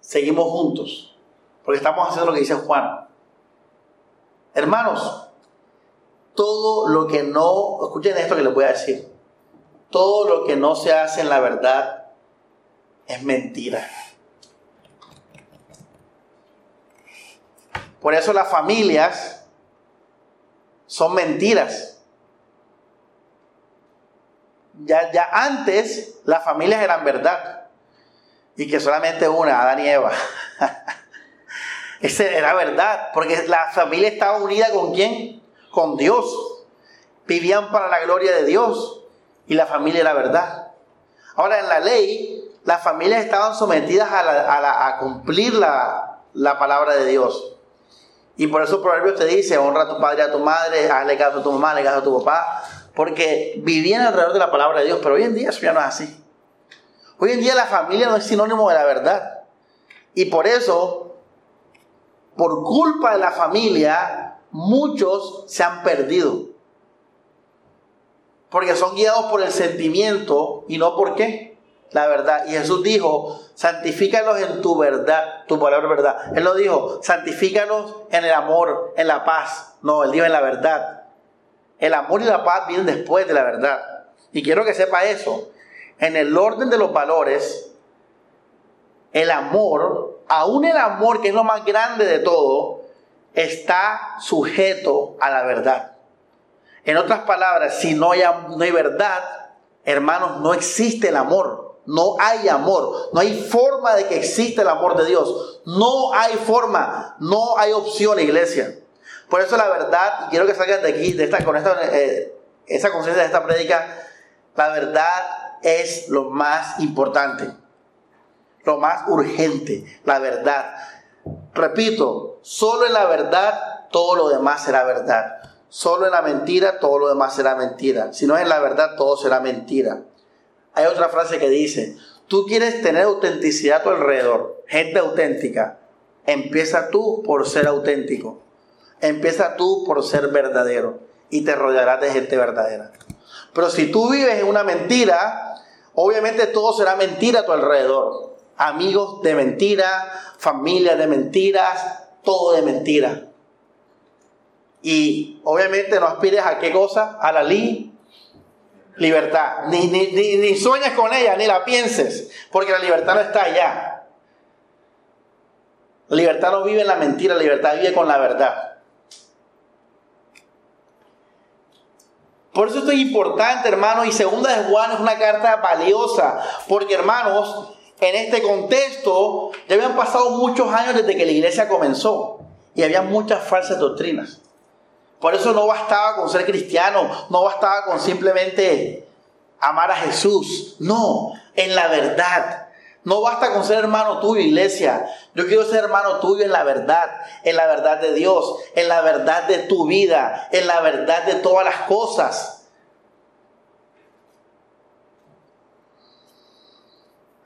[SPEAKER 1] seguimos juntos. Porque estamos haciendo lo que dice Juan. Hermanos, todo lo que no, escuchen esto que les voy a decir, todo lo que no se hace en la verdad es mentira. Por eso las familias son mentiras. Ya, ya antes las familias eran verdad. Y que solamente una, Adán y Eva. Esa era verdad, porque la familia estaba unida con quién? Con Dios. Vivían para la gloria de Dios y la familia era verdad. Ahora en la ley, las familias estaban sometidas a, cumplir la, la, palabra de Dios. Y por eso el proverbio te dice, honra a tu padre y a tu madre, hazle caso a tu mamá, hazle caso a tu papá, porque vivían alrededor de la palabra de Dios, pero hoy en día eso ya no es así. Hoy en día la familia no es sinónimo de la verdad. Y por eso por culpa de la familia, muchos se han perdido. Porque son guiados por el sentimiento y no por qué. La verdad. Y Jesús dijo, santifícalos en tu verdad, tu palabra verdad. Él lo dijo, santifícalos en el amor, en la paz. No, él dijo en la verdad. El amor y la paz vienen después de la verdad. Y quiero que sepa eso. En el orden de los valores, el amor, aún el amor que es lo más grande de todo, está sujeto a la verdad. En otras palabras, si no hay, no hay verdad, hermanos, no existe el amor. No hay amor. No hay forma de que exista el amor de Dios. No hay forma. No hay opción, iglesia. Por eso la verdad, y quiero que salgan de aquí, de esta, con esta, eh, esa conciencia de esta prédica, la verdad es lo más importante, lo más urgente, la verdad. Repito, solo en la verdad todo lo demás será verdad. Solo en la mentira todo lo demás será mentira. Si no es en la verdad todo será mentira. Hay otra frase que dice, tú quieres tener autenticidad a tu alrededor, gente auténtica. Empieza tú por ser auténtico. Empieza tú por ser verdadero y te rodearás de gente verdadera. Pero si tú vives en una mentira, obviamente todo será mentira a tu alrededor. Amigos de mentira, familia de mentiras, todo de mentira. Y obviamente no aspires a qué cosa? A la libertad. Ni, ni, ni, ni sueñes con ella, ni la pienses, porque la libertad no está allá. La libertad no vive en la mentira, la libertad vive con la verdad. Por eso esto es importante, hermanos, y segunda de Juan es una carta valiosa, porque hermanos, en este contexto ya habían pasado muchos años desde que la iglesia comenzó y había muchas falsas doctrinas. Por eso no bastaba con ser cristiano, no bastaba con simplemente amar a Jesús, no, en la verdad. No basta con ser hermano tuyo, iglesia. Yo quiero ser hermano tuyo en la verdad, en la verdad de Dios, en la verdad de tu vida, en la verdad de todas las cosas.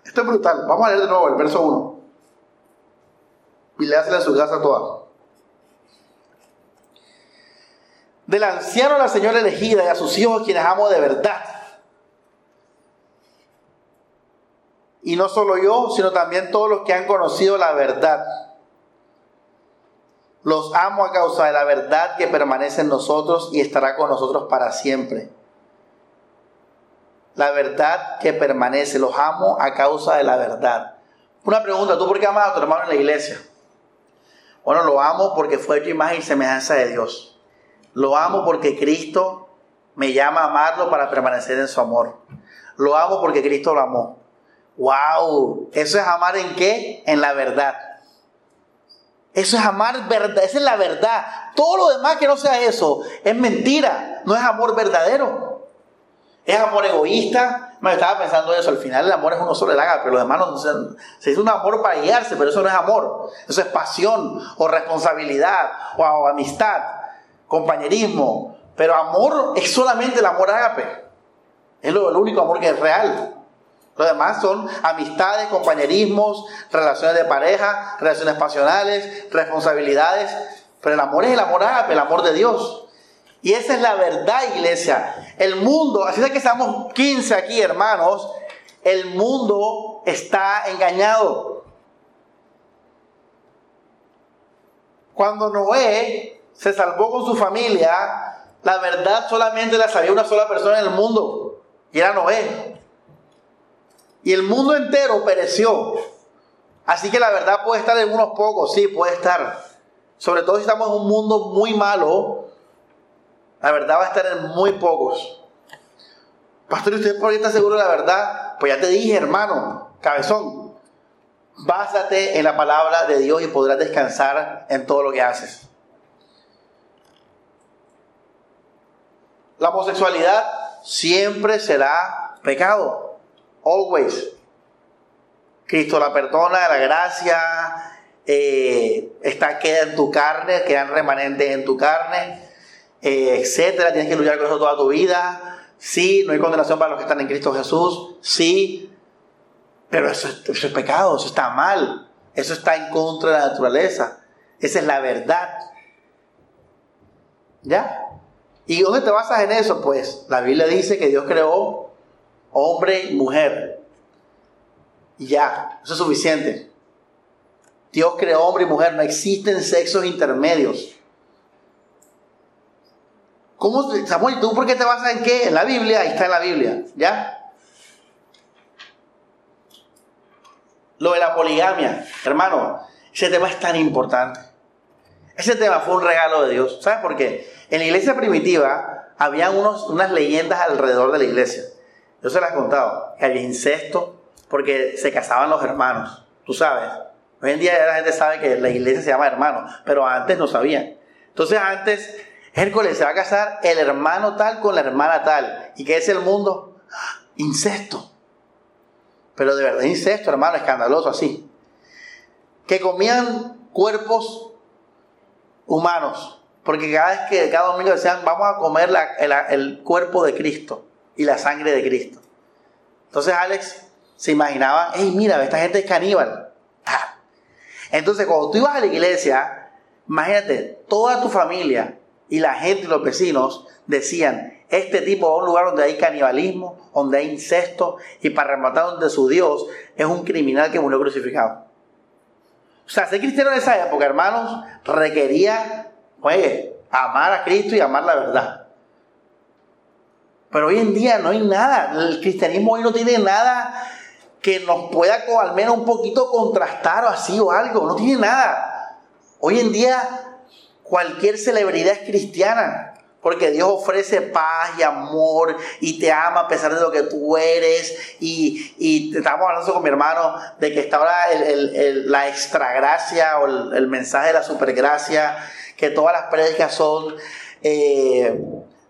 [SPEAKER 1] Esto es brutal. Vamos a leer de nuevo el verso 1. Y le a su casa toda. Del anciano a la señora elegida y a sus hijos quienes amo de verdad Y no solo yo, sino también todos los que han conocido la verdad. Los amo a causa de la verdad que permanece en nosotros y estará con nosotros para siempre. La verdad que permanece, los amo a causa de la verdad. Una pregunta, ¿tú por qué amas a tu hermano en la iglesia? Bueno, lo amo porque fue tu imagen y semejanza de Dios. Lo amo porque Cristo me llama a amarlo para permanecer en su amor. Lo amo porque Cristo lo amó. ¡Wow! ¿Eso es amar en qué? En la verdad. Eso es amar verdad, esa es la verdad. Todo lo demás que no sea eso es mentira, no es amor verdadero. Es amor egoísta. Me estaba pensando eso, al final el amor es uno solo, el pero los demás no se, se dice un amor para guiarse, pero eso no es amor. Eso es pasión o responsabilidad o, amistad, compañerismo. Pero amor es solamente el amor ágape. Es lo, el único amor que es real. Lo demás son amistades, compañerismos, relaciones de pareja, relaciones pasionales, responsabilidades. Pero el amor es el amor ágape, el amor de Dios. Y esa es la verdad, iglesia. El mundo, así es que estamos 15 aquí, hermanos, el mundo está engañado. Cuando Noé se salvó con su familia, la verdad solamente la sabía una sola persona en el mundo, y era Noé y el mundo entero pereció. Así que la verdad puede estar en unos pocos, sí, puede estar. Sobre todo si estamos en un mundo muy malo, la verdad va a estar en muy pocos. Pastor, ¿usted por qué está seguro de la verdad? Pues ya te dije, hermano, cabezón, básate en la palabra de Dios y podrás descansar en todo lo que haces. La homosexualidad siempre será pecado. Always. Cristo la perdona, la gracia eh, está, queda en tu carne, quedan remanentes en tu carne, eh, etcétera. Tienes que luchar con eso toda tu vida. Sí, no hay condenación para los que están en Cristo Jesús. Sí, pero eso, eso es pecado, eso está mal. Eso está en contra de la naturaleza. Esa es la verdad. ¿Ya? ¿Y dónde te basas en eso? Pues la Biblia dice que Dios creó hombre y mujer. Y ya, eso es suficiente. Dios creó hombre y mujer, no existen sexos intermedios. ¿Cómo, Samuel, ¿tú por qué te basas en qué? En la Biblia, ahí está en la Biblia, ¿ya? Lo de la poligamia, hermano, ese tema es tan importante. Ese tema fue un regalo de Dios. ¿Sabes por qué? En la iglesia primitiva había unos, unas leyendas alrededor de la iglesia. Yo se las he contado. Que había incesto porque se casaban los hermanos. Tú sabes. Hoy en día la gente sabe que la iglesia se llama hermano, pero antes no sabían. Entonces antes Hércules se va a casar el hermano tal con la hermana tal. ¿Y qué es el mundo? Incesto. Pero de verdad, incesto, hermano, escandaloso así. Que comían cuerpos humanos. Porque cada vez que cada domingo decían, vamos a comer el, cuerpo de Cristo y la sangre de Cristo. Entonces Alex se imaginaba, hey, mira, esta gente es caníbal. Entonces cuando tú ibas a la iglesia, imagínate, toda tu familia y la gente y los vecinos decían, este tipo va a un lugar donde hay canibalismo, donde hay incesto, y para rematar donde su Dios es un criminal que murió crucificado. O sea, ser cristiano en esa época, hermanos, requería, oye, amar a Cristo y amar la verdad. Pero hoy en día no hay nada, el cristianismo hoy no tiene nada que nos pueda al menos un poquito contrastar o así o algo, no tiene nada. Hoy en día Cualquier celebridad es cristiana. Porque Dios ofrece paz y amor y te ama a pesar de lo que tú eres. Y, y estamos hablando con mi hermano de que está ahora la extragracia o el, mensaje de la supergracia, que todas las prédicas son eh,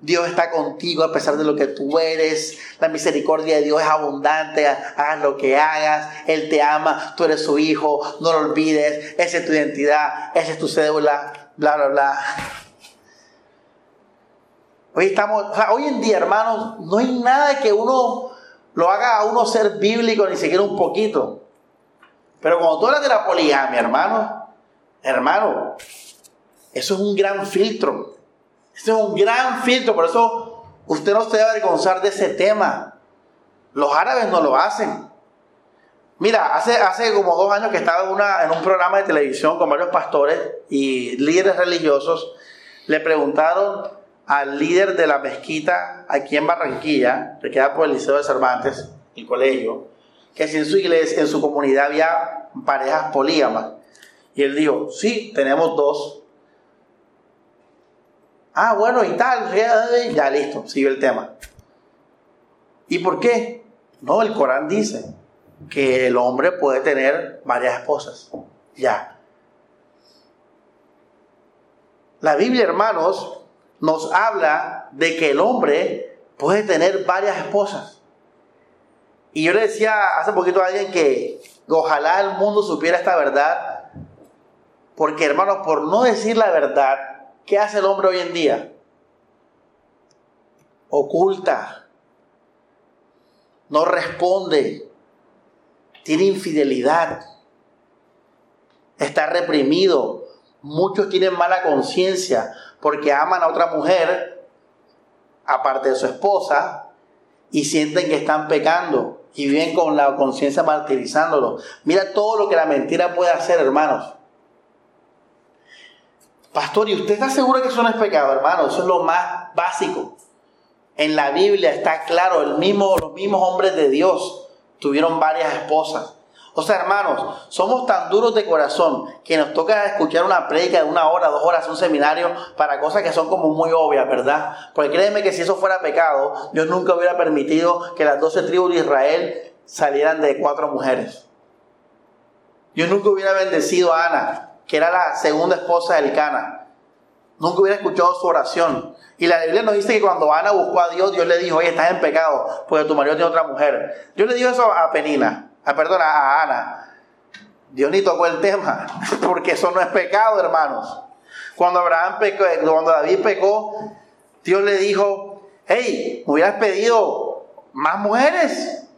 [SPEAKER 1] Dios está contigo a pesar de lo que tú eres. La misericordia de Dios es abundante. Hagas lo que hagas. Él te ama. Tú eres su hijo. No lo olvides. Esa es tu identidad. Esa es tu cédula bla, bla, bla. Hoy estamos, hoy en día, hermanos, no hay nada que uno lo haga a uno ser bíblico ni siquiera un poquito. Pero cuando tú hablas de la poligamia, hermano, hermano, eso es un gran filtro. Eso es un gran filtro, por eso usted no se debe avergonzar de ese tema. Los árabes no lo hacen. Mira, hace, hace como dos años que estaba una, en un programa de televisión con varios pastores y líderes religiosos, le preguntaron al líder de la mezquita aquí en Barranquilla, que queda por el Liceo de Cervantes, el colegio, que si en su iglesia, en su comunidad había parejas polígamas. Y él dijo, sí, tenemos dos. Ah, bueno, y tal, ya listo, sigue el tema. ¿Y por qué? No, el Corán dice, que el hombre puede tener varias esposas. Ya. La Biblia, hermanos, nos habla de que el hombre puede tener varias esposas. Y yo le decía hace poquito a alguien que ojalá el mundo supiera esta verdad, porque hermanos, por no decir la verdad, ¿qué hace el hombre hoy en día? Oculta, no responde, tiene infidelidad, está reprimido. Muchos tienen mala conciencia porque aman a otra mujer, aparte de su esposa, y sienten que están pecando y viven con la conciencia martirizándolo. Mira todo lo que la mentira puede hacer, hermanos. Pastor, ¿y usted está seguro que eso no es pecado, hermano? Eso es lo más básico. En la Biblia está claro, el mismo, los mismos hombres de Dios tuvieron varias esposas. O sea, hermanos, somos tan duros de corazón que nos toca escuchar una predica de una hora, dos horas, un seminario para cosas que son como muy obvias, ¿verdad? Porque créeme que si eso fuera pecado, Dios nunca hubiera permitido que las doce tribus de Israel salieran de cuatro mujeres. Dios nunca hubiera bendecido a Ana, que era la segunda esposa de Elcana. Nunca hubiera escuchado su oración. Y la Biblia nos dice que cuando Ana buscó a Dios, Dios le dijo, oye, estás en pecado, porque tu marido tiene otra mujer. Dios le dijo eso a Penina, a, perdona, a Ana. Dios ni tocó el tema, porque eso no es pecado, hermanos. Cuando Abraham pecó, cuando David pecó, Dios le dijo, hey, me hubieras pedido más mujeres.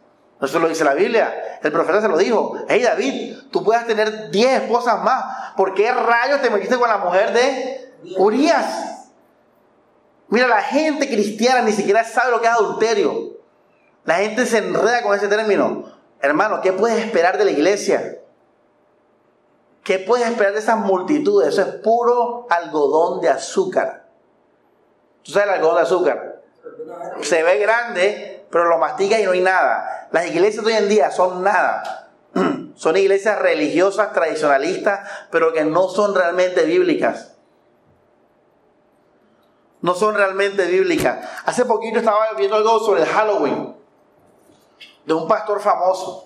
[SPEAKER 1] Eso lo dice la Biblia. El profeta se lo dijo. Hey David, tú puedes tener 10 esposas más. ¿Por qué rayos te metiste con la mujer de Urias? Mira, la gente cristiana ni siquiera sabe lo que es adulterio. La gente se enreda con ese término. Hermano, ¿qué puedes esperar de la iglesia? ¿Qué puedes esperar de esas multitudes? Eso es puro algodón de azúcar. ¿Tú sabes el algodón de azúcar? Se ve grande, pero lo mastica y no hay nada. Las iglesias de hoy en día son nada. Son iglesias religiosas, tradicionalistas, pero que no son realmente bíblicas. No son realmente bíblicas. Hace poquito estaba viendo algo sobre el Halloween de un pastor famoso.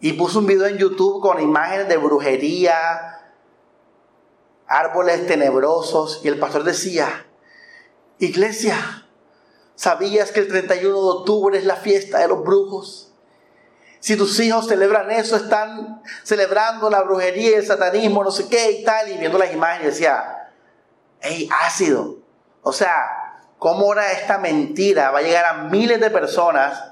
[SPEAKER 1] Y puso un video en YouTube con imágenes de brujería, árboles tenebrosos. Y el pastor decía, iglesia, ¿sabías que el 31 de octubre es la fiesta de los brujos? Si tus hijos celebran eso, están celebrando la brujería el satanismo, no sé qué y tal. Y viendo las imágenes decía, hey, ácido. O sea, ¿cómo ahora esta mentira va a llegar a miles de personas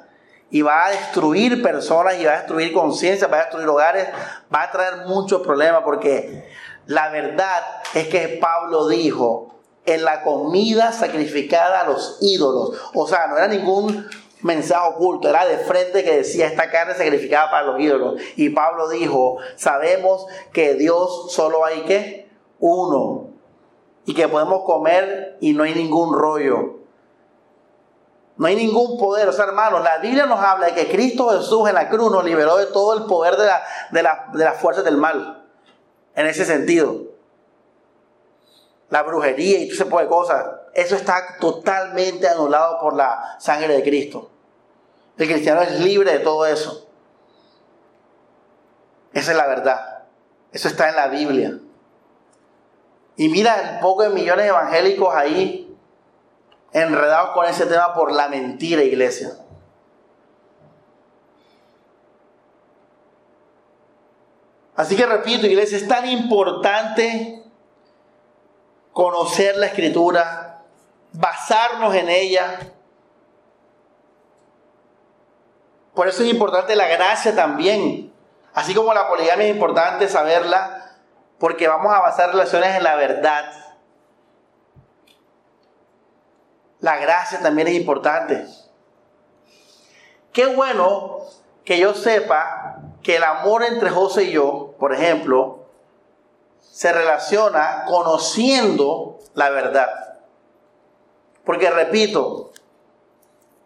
[SPEAKER 1] y va a destruir personas y va a destruir conciencia, va a destruir hogares, va a traer muchos problemas porque la verdad es que Pablo dijo en la comida sacrificada a los ídolos. O sea, no era ningún mensaje oculto, era de frente que decía esta carne sacrificada para los ídolos. Y Pablo dijo, sabemos que Dios solo hay que uno y que podemos comer y no hay ningún rollo. No hay ningún poder. O sea, hermanos, la Biblia nos habla de que Cristo Jesús en la cruz nos liberó de todo el poder de, la, de, la, de las fuerzas del mal. En ese sentido. La brujería y todo ese tipo de cosas. Eso está totalmente anulado por la sangre de Cristo. El cristiano es libre de todo eso. Esa es la verdad. Eso está en la Biblia. Y mira el poco de millones evangélicos ahí enredados con ese tema por la mentira, iglesia. Así que repito, iglesia, es tan importante conocer la escritura, basarnos en ella. Por eso es importante la gracia también. Así como la poligamia es importante saberla, porque vamos a basar relaciones en la verdad. La gracia también es importante. Qué bueno que yo sepa que el amor entre José y yo, por ejemplo, se relaciona conociendo la verdad. Porque repito,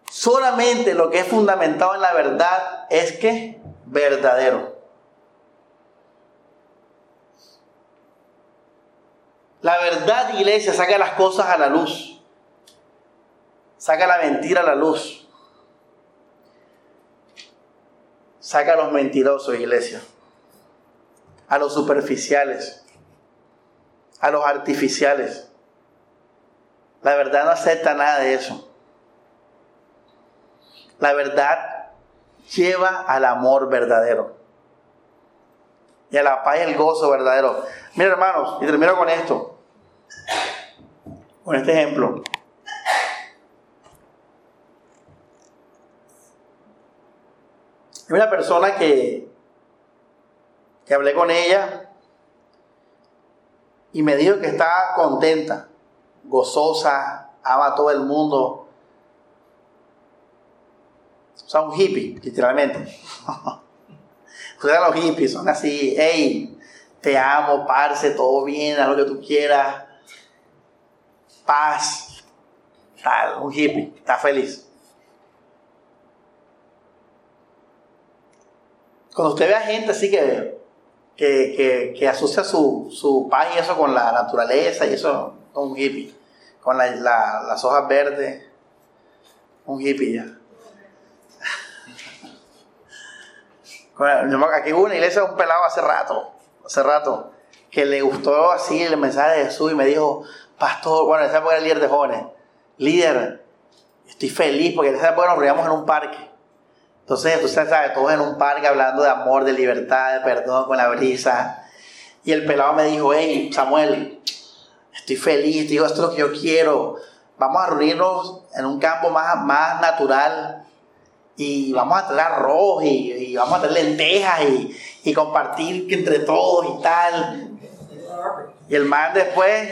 [SPEAKER 1] solamente lo que es fundamentado en la verdad es que verdadero. La verdad, iglesia, saca las cosas a la luz. Saca la mentira a la luz. Saca a los mentirosos, iglesia. A los superficiales. A los artificiales. La verdad no acepta nada de eso. La verdad lleva al amor verdadero. Y a la paz y el gozo verdadero. Mira hermanos, y termino con esto. Con este ejemplo. Hay una persona que, que hablé con ella y me dijo que está contenta, gozosa, ama a todo el mundo. O sea, un hippie, literalmente. Ustedes los hippies son así, hey, te amo, parce, todo bien, haz lo que tú quieras, paz, tal, un hippie, está feliz. Cuando usted ve a gente así que, que, asocia su, paz y eso con la naturaleza y eso, con un hippie, con las hojas verdes, un hippie ya. Aquí hubo una iglesia de un pelado hace rato, hace rato, que le gustó así el mensaje de Jesús y me dijo, pastor, bueno, esa época era líder de jóvenes, líder, estoy feliz porque en esa época nos reíamos en un parque entonces, usted sabe, todos en un parque hablando de amor, de libertad, de perdón, con la brisa. Y el pelado me dijo, hey, Samuel, estoy feliz, digo, esto es lo que yo quiero. Vamos a reunirnos en un campo más, más natural y vamos a traer arroz y, vamos a traer lentejas y, y compartir entre todos y tal. Y el man después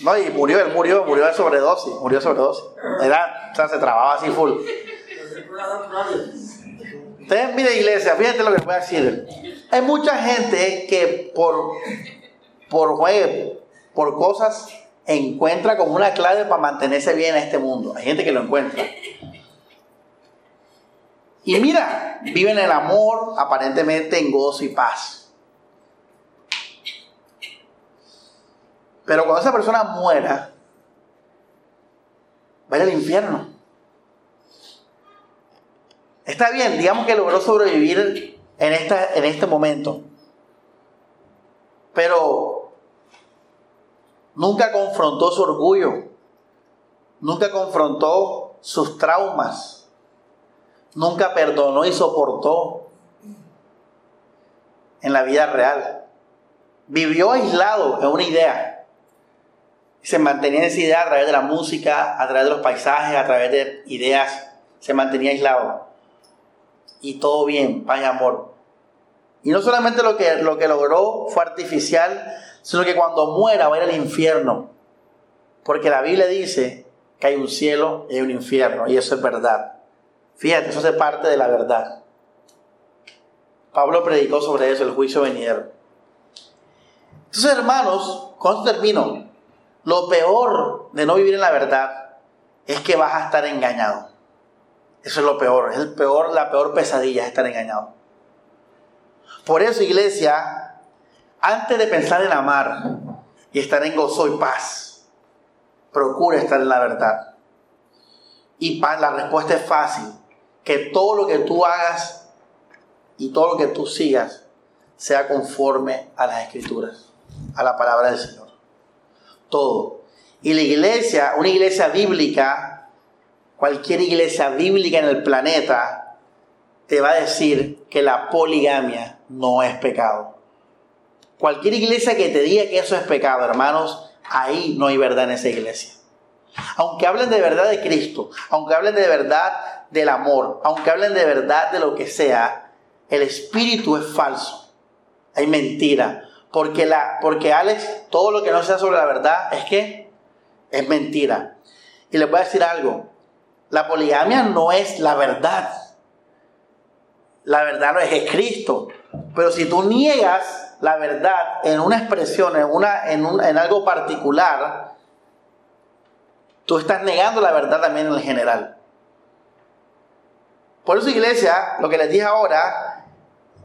[SPEAKER 1] No, y murió, él murió, murió de sobredosis, murió de sobredosis. Era, o sea, se trababa así full. Ustedes miren iglesia, fíjate lo que voy a decir. Hay mucha gente que por, por, por cosas encuentra como una clave para mantenerse bien en este mundo. Hay gente que lo encuentra. Y mira, viven el amor aparentemente en gozo y paz. Pero cuando esa persona muera, va al infierno. Está bien, digamos que logró sobrevivir en, esta, en este momento. Pero nunca confrontó su orgullo. Nunca confrontó sus traumas. Nunca perdonó y soportó en la vida real. Vivió aislado en una idea se mantenía en esa idea a través de la música, a través de los paisajes, a través de ideas, se mantenía aislado. Y todo bien, paz y amor. Y no solamente lo que, lo que logró fue artificial, sino que cuando muera va a ir al infierno. Porque la Biblia dice que hay un cielo y hay un infierno, y eso es verdad. Fíjate, eso es parte de la verdad. Pablo predicó sobre eso, el juicio venidero. Entonces, hermanos, ¿cuándo termino? Lo peor de no vivir en la verdad es que vas a estar engañado. Eso es lo peor, es el peor, la peor pesadilla es estar engañado. Por eso, iglesia, antes de pensar en amar y estar en gozo y paz, procura estar en la verdad. Y la respuesta es fácil, que todo lo que tú hagas y todo lo que tú sigas sea conforme a las escrituras, a la palabra del Señor todo. Y la iglesia, una iglesia bíblica, cualquier iglesia bíblica en el planeta, te va a decir que la poligamia no es pecado. Cualquier iglesia que te diga que eso es pecado, hermanos, ahí no hay verdad en esa iglesia. Aunque hablen de verdad de Cristo, aunque hablen de verdad del amor, aunque hablen de verdad de lo que sea, el espíritu es falso. Hay mentira. Porque, la, porque Alex, todo lo que no sea sobre la verdad es que es mentira. Y les voy a decir algo, la poligamia no es la verdad. La verdad no es, Cristo. Pero si tú niegas la verdad en una expresión, en, una, en, en algo particular, tú estás negando la verdad también en el general. Por eso, iglesia, lo que les dije ahora,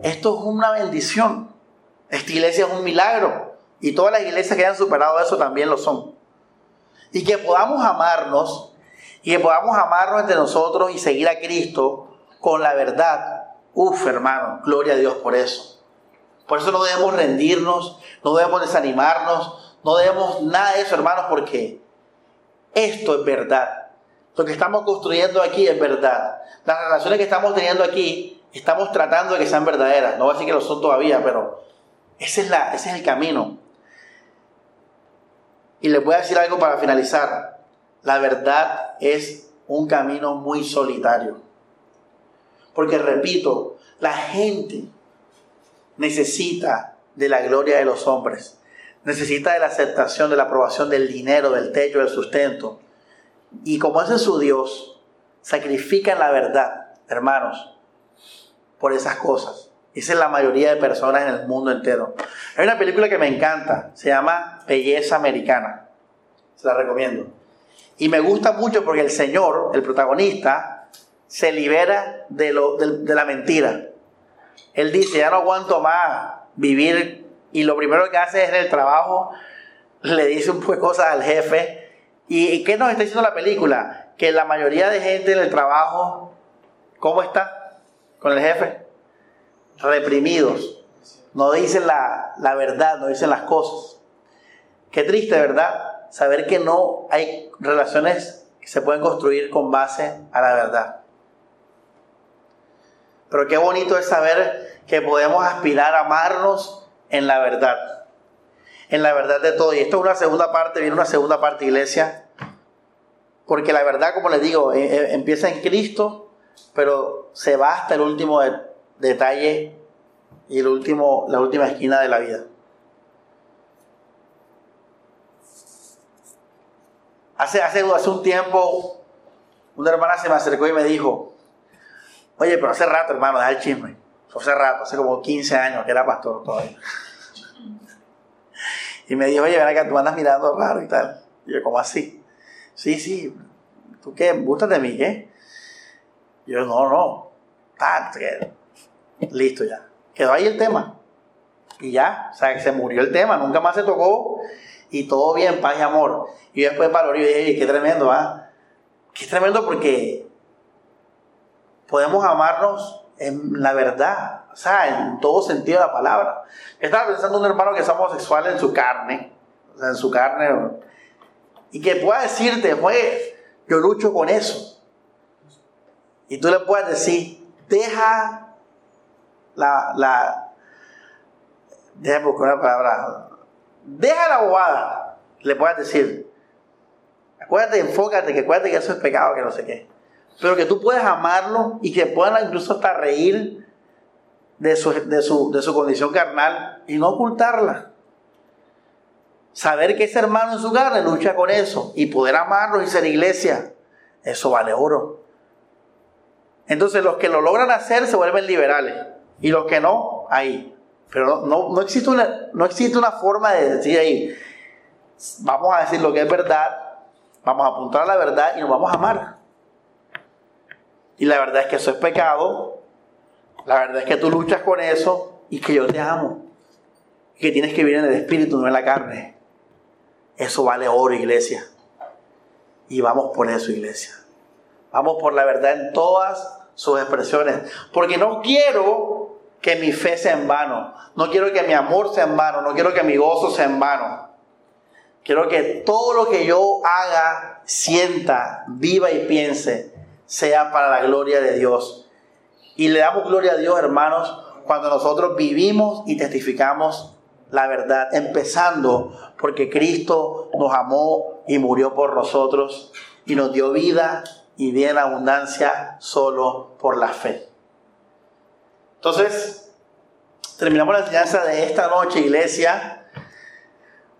[SPEAKER 1] esto es una bendición. Esta iglesia es un milagro. Y todas las iglesias que hayan superado eso también lo son. Y que podamos amarnos y que podamos amarnos entre nosotros y seguir a Cristo con la verdad. Uf, hermano, gloria a Dios por eso. Por eso no debemos rendirnos, no debemos desanimarnos, no debemos nada de eso, hermanos, porque esto es verdad. Lo que estamos construyendo aquí es verdad. Las relaciones que estamos teniendo aquí, estamos tratando de que sean verdaderas. No voy a decir que lo son todavía, pero ese es, la, ese es el camino. Y les voy a decir algo para finalizar. La verdad es un camino muy solitario. Porque repito, la gente necesita de la gloria de los hombres. Necesita de la aceptación, de la aprobación del dinero, del techo, del sustento. Y como ese es su Dios, sacrifican la verdad, hermanos, por esas cosas. Esa es la mayoría de personas en el mundo entero. Hay una película que me encanta, se llama Belleza Americana. Se la recomiendo. Y me gusta mucho porque el señor, el protagonista, se libera de, lo, de, la mentira. Él dice, ya no aguanto más vivir y lo primero que hace es en el trabajo, le dice un poco de cosas al jefe. ¿Y qué nos está diciendo la película? Que la mayoría de gente en el trabajo, ¿cómo está con el jefe? reprimidos, no dicen la, verdad, no dicen las cosas. Qué triste, ¿verdad? Saber que no hay relaciones que se pueden construir con base a la verdad. Pero qué bonito es saber que podemos aspirar a amarnos en la verdad. En la verdad de todo. Y esto es una segunda parte, viene una segunda parte, iglesia. Porque la verdad, como les digo, eh, eh, empieza en Cristo, pero se va hasta el último detalle y el último, la última esquina de la vida. Hace, hace, hace un tiempo, una hermana se me acercó y me dijo, oye, pero hace rato, hermano, deja el chisme. Hace rato, hace como 15 años que era pastor todavía. Y me dijo, oye, ven acá, tú andas mirando raro y tal. Y yo, ¿cómo así? Sí, sí. ¿Tú qué? ¿Gustas de mí? ¿Qué? Y yo, no, no. Tal, Listo ya. Quedó ahí el tema. Y ya, o sea, se murió el tema, nunca más se tocó y todo bien, paz y amor. Y después valoré y dije, qué tremendo, ¿ah? Qué tremendo porque podemos amarnos en la verdad, o sea, en todo sentido de la palabra. Estaba pensando en un hermano que es homosexual en su carne, o sea, en su carne, y que pueda decirte, pues, yo lucho con eso. Y tú le puedes decir, deja la, la deja buscar una palabra, deja la bobada, le puedes decir, acuérdate, enfócate, que acuérdate que eso es pecado, que no sé qué pero que tú puedes amarlo y que puedan incluso hasta reír de su, de su, condición carnal y no ocultarla. Saber que ese hermano en su carne lucha con eso y poder amarlo y ser iglesia, eso vale oro. Entonces los que lo logran hacer se vuelven liberales y los que no, ahí. Pero no, no, existe, una, no existe una forma de decir ahí, vamos a decir lo que es verdad, vamos a apuntar a la verdad y nos vamos a amar. Y la verdad es que eso es pecado. La verdad es que tú luchas con eso y que yo te amo. Y que tienes que vivir en el espíritu, no en la carne. Eso vale oro, iglesia. Y vamos por eso, iglesia. Vamos por la verdad en todas sus expresiones. Porque no quiero que mi fe sea en vano. No quiero que mi amor sea en vano. No quiero que mi gozo sea en vano. Quiero que todo lo que yo haga, sienta, viva y piense sea para la gloria de Dios. Y le damos gloria a Dios, hermanos, cuando nosotros vivimos y testificamos la verdad, empezando porque Cristo nos amó y murió por nosotros y nos dio vida y bien abundancia solo por la fe. Entonces, terminamos la enseñanza de esta noche, iglesia.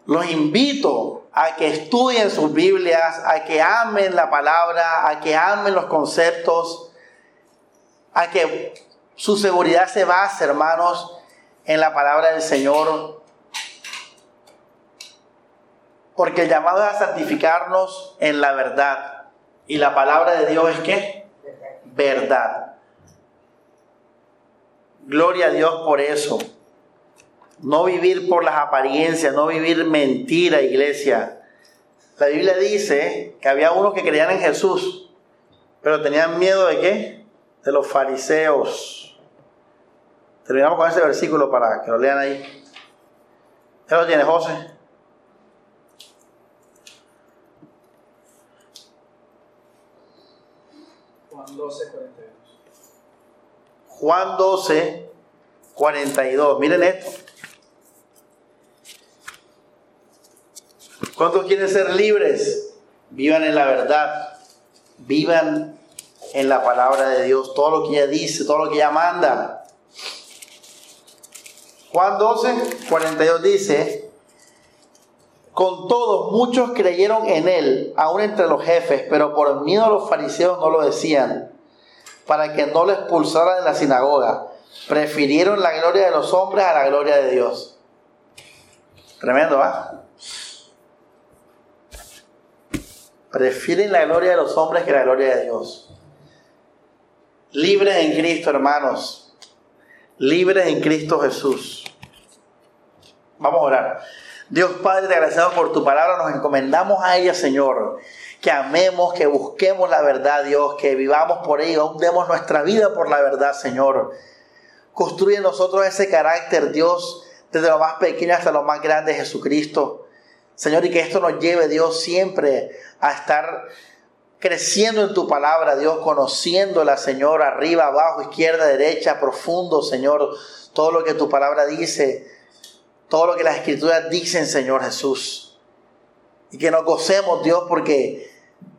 [SPEAKER 1] Los invito a que estudien sus Biblias, a que amen la palabra, a que amen los conceptos, a que su seguridad se base, hermanos, en la palabra del Señor. Porque el llamado es a santificarnos en la verdad. Y la palabra de Dios es qué? Verdad. Gloria a Dios por eso. No vivir por las apariencias, no vivir mentira, iglesia. La Biblia dice que había unos que creían en Jesús, pero tenían miedo de qué? De los fariseos. Terminamos con ese versículo para que lo lean ahí. ¿Qué lo tiene José?
[SPEAKER 2] Juan 12, 42.
[SPEAKER 1] Juan 12, 42. Miren esto. ¿Cuántos quieren ser libres? Vivan en la verdad. Vivan en la palabra de Dios. Todo lo que ella dice, todo lo que ella manda. Juan 12, 42 dice, con todos muchos creyeron en él, aún entre los jefes, pero por miedo a los fariseos no lo decían, para que no lo expulsaran de la sinagoga. Prefirieron la gloria de los hombres a la gloria de Dios. Tremendo, ¿ah? Prefieren la gloria de los hombres que la gloria de Dios. Libres en Cristo, hermanos. Libres en Cristo Jesús. Vamos a orar. Dios Padre, te agradecemos por tu palabra. Nos encomendamos a ella, Señor. Que amemos, que busquemos la verdad, Dios. Que vivamos por ella. Demos nuestra vida por la verdad, Señor. Construye en nosotros ese carácter, Dios, desde lo más pequeño hasta lo más grande, Jesucristo. Señor, y que esto nos lleve, Dios, siempre a estar creciendo en tu palabra, Dios, conociéndola, Señor, arriba, abajo, izquierda, derecha, profundo, Señor, todo lo que tu palabra dice, todo lo que las escrituras dicen, Señor Jesús. Y que nos gocemos, Dios, porque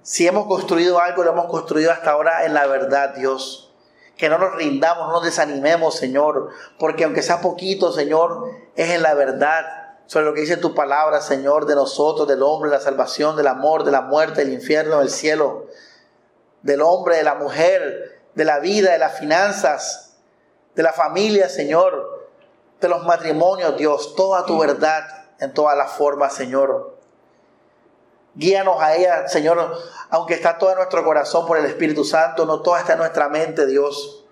[SPEAKER 1] si hemos construido algo, lo hemos construido hasta ahora en la verdad, Dios. Que no nos rindamos, no nos desanimemos, Señor, porque aunque sea poquito, Señor, es en la verdad sobre lo que dice tu palabra, Señor, de nosotros, del hombre, la salvación, del amor, de la muerte, del infierno, del cielo, del hombre, de la mujer, de la vida, de las finanzas, de la familia, Señor, de los matrimonios, Dios, toda tu verdad en todas las formas, Señor. Guíanos a ella, Señor, aunque está todo en nuestro corazón por el Espíritu Santo, no toda está en nuestra mente, Dios.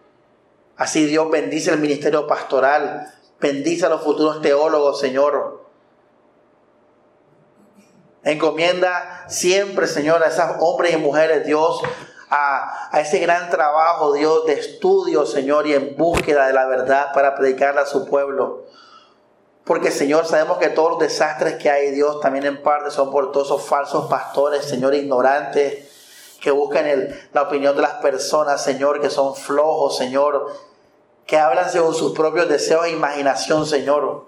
[SPEAKER 1] Así Dios bendice el ministerio pastoral, bendice a los futuros teólogos, Señor. Encomienda siempre, Señor, a esos hombres y mujeres, Dios, a, a, ese gran trabajo, Dios, de estudio, Señor, y en búsqueda de la verdad para predicarle a su pueblo. Porque, Señor, sabemos que todos los desastres que hay, Dios, también en parte son por todos esos falsos pastores, Señor, ignorantes, que buscan el, la opinión de las personas, Señor, que son flojos, Señor, que hablan según sus propios deseos e imaginación, Señor.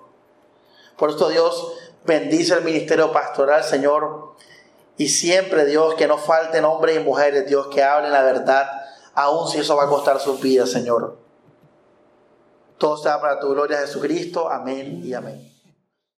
[SPEAKER 1] Por esto, Dios, bendice el ministerio pastoral, Señor. Y siempre, Dios, que no falten hombres y mujeres, Dios, que hablen la verdad, aun si eso va a costar sus vidas, Señor. Todo sea para tu gloria, Jesucristo. Amén y amén.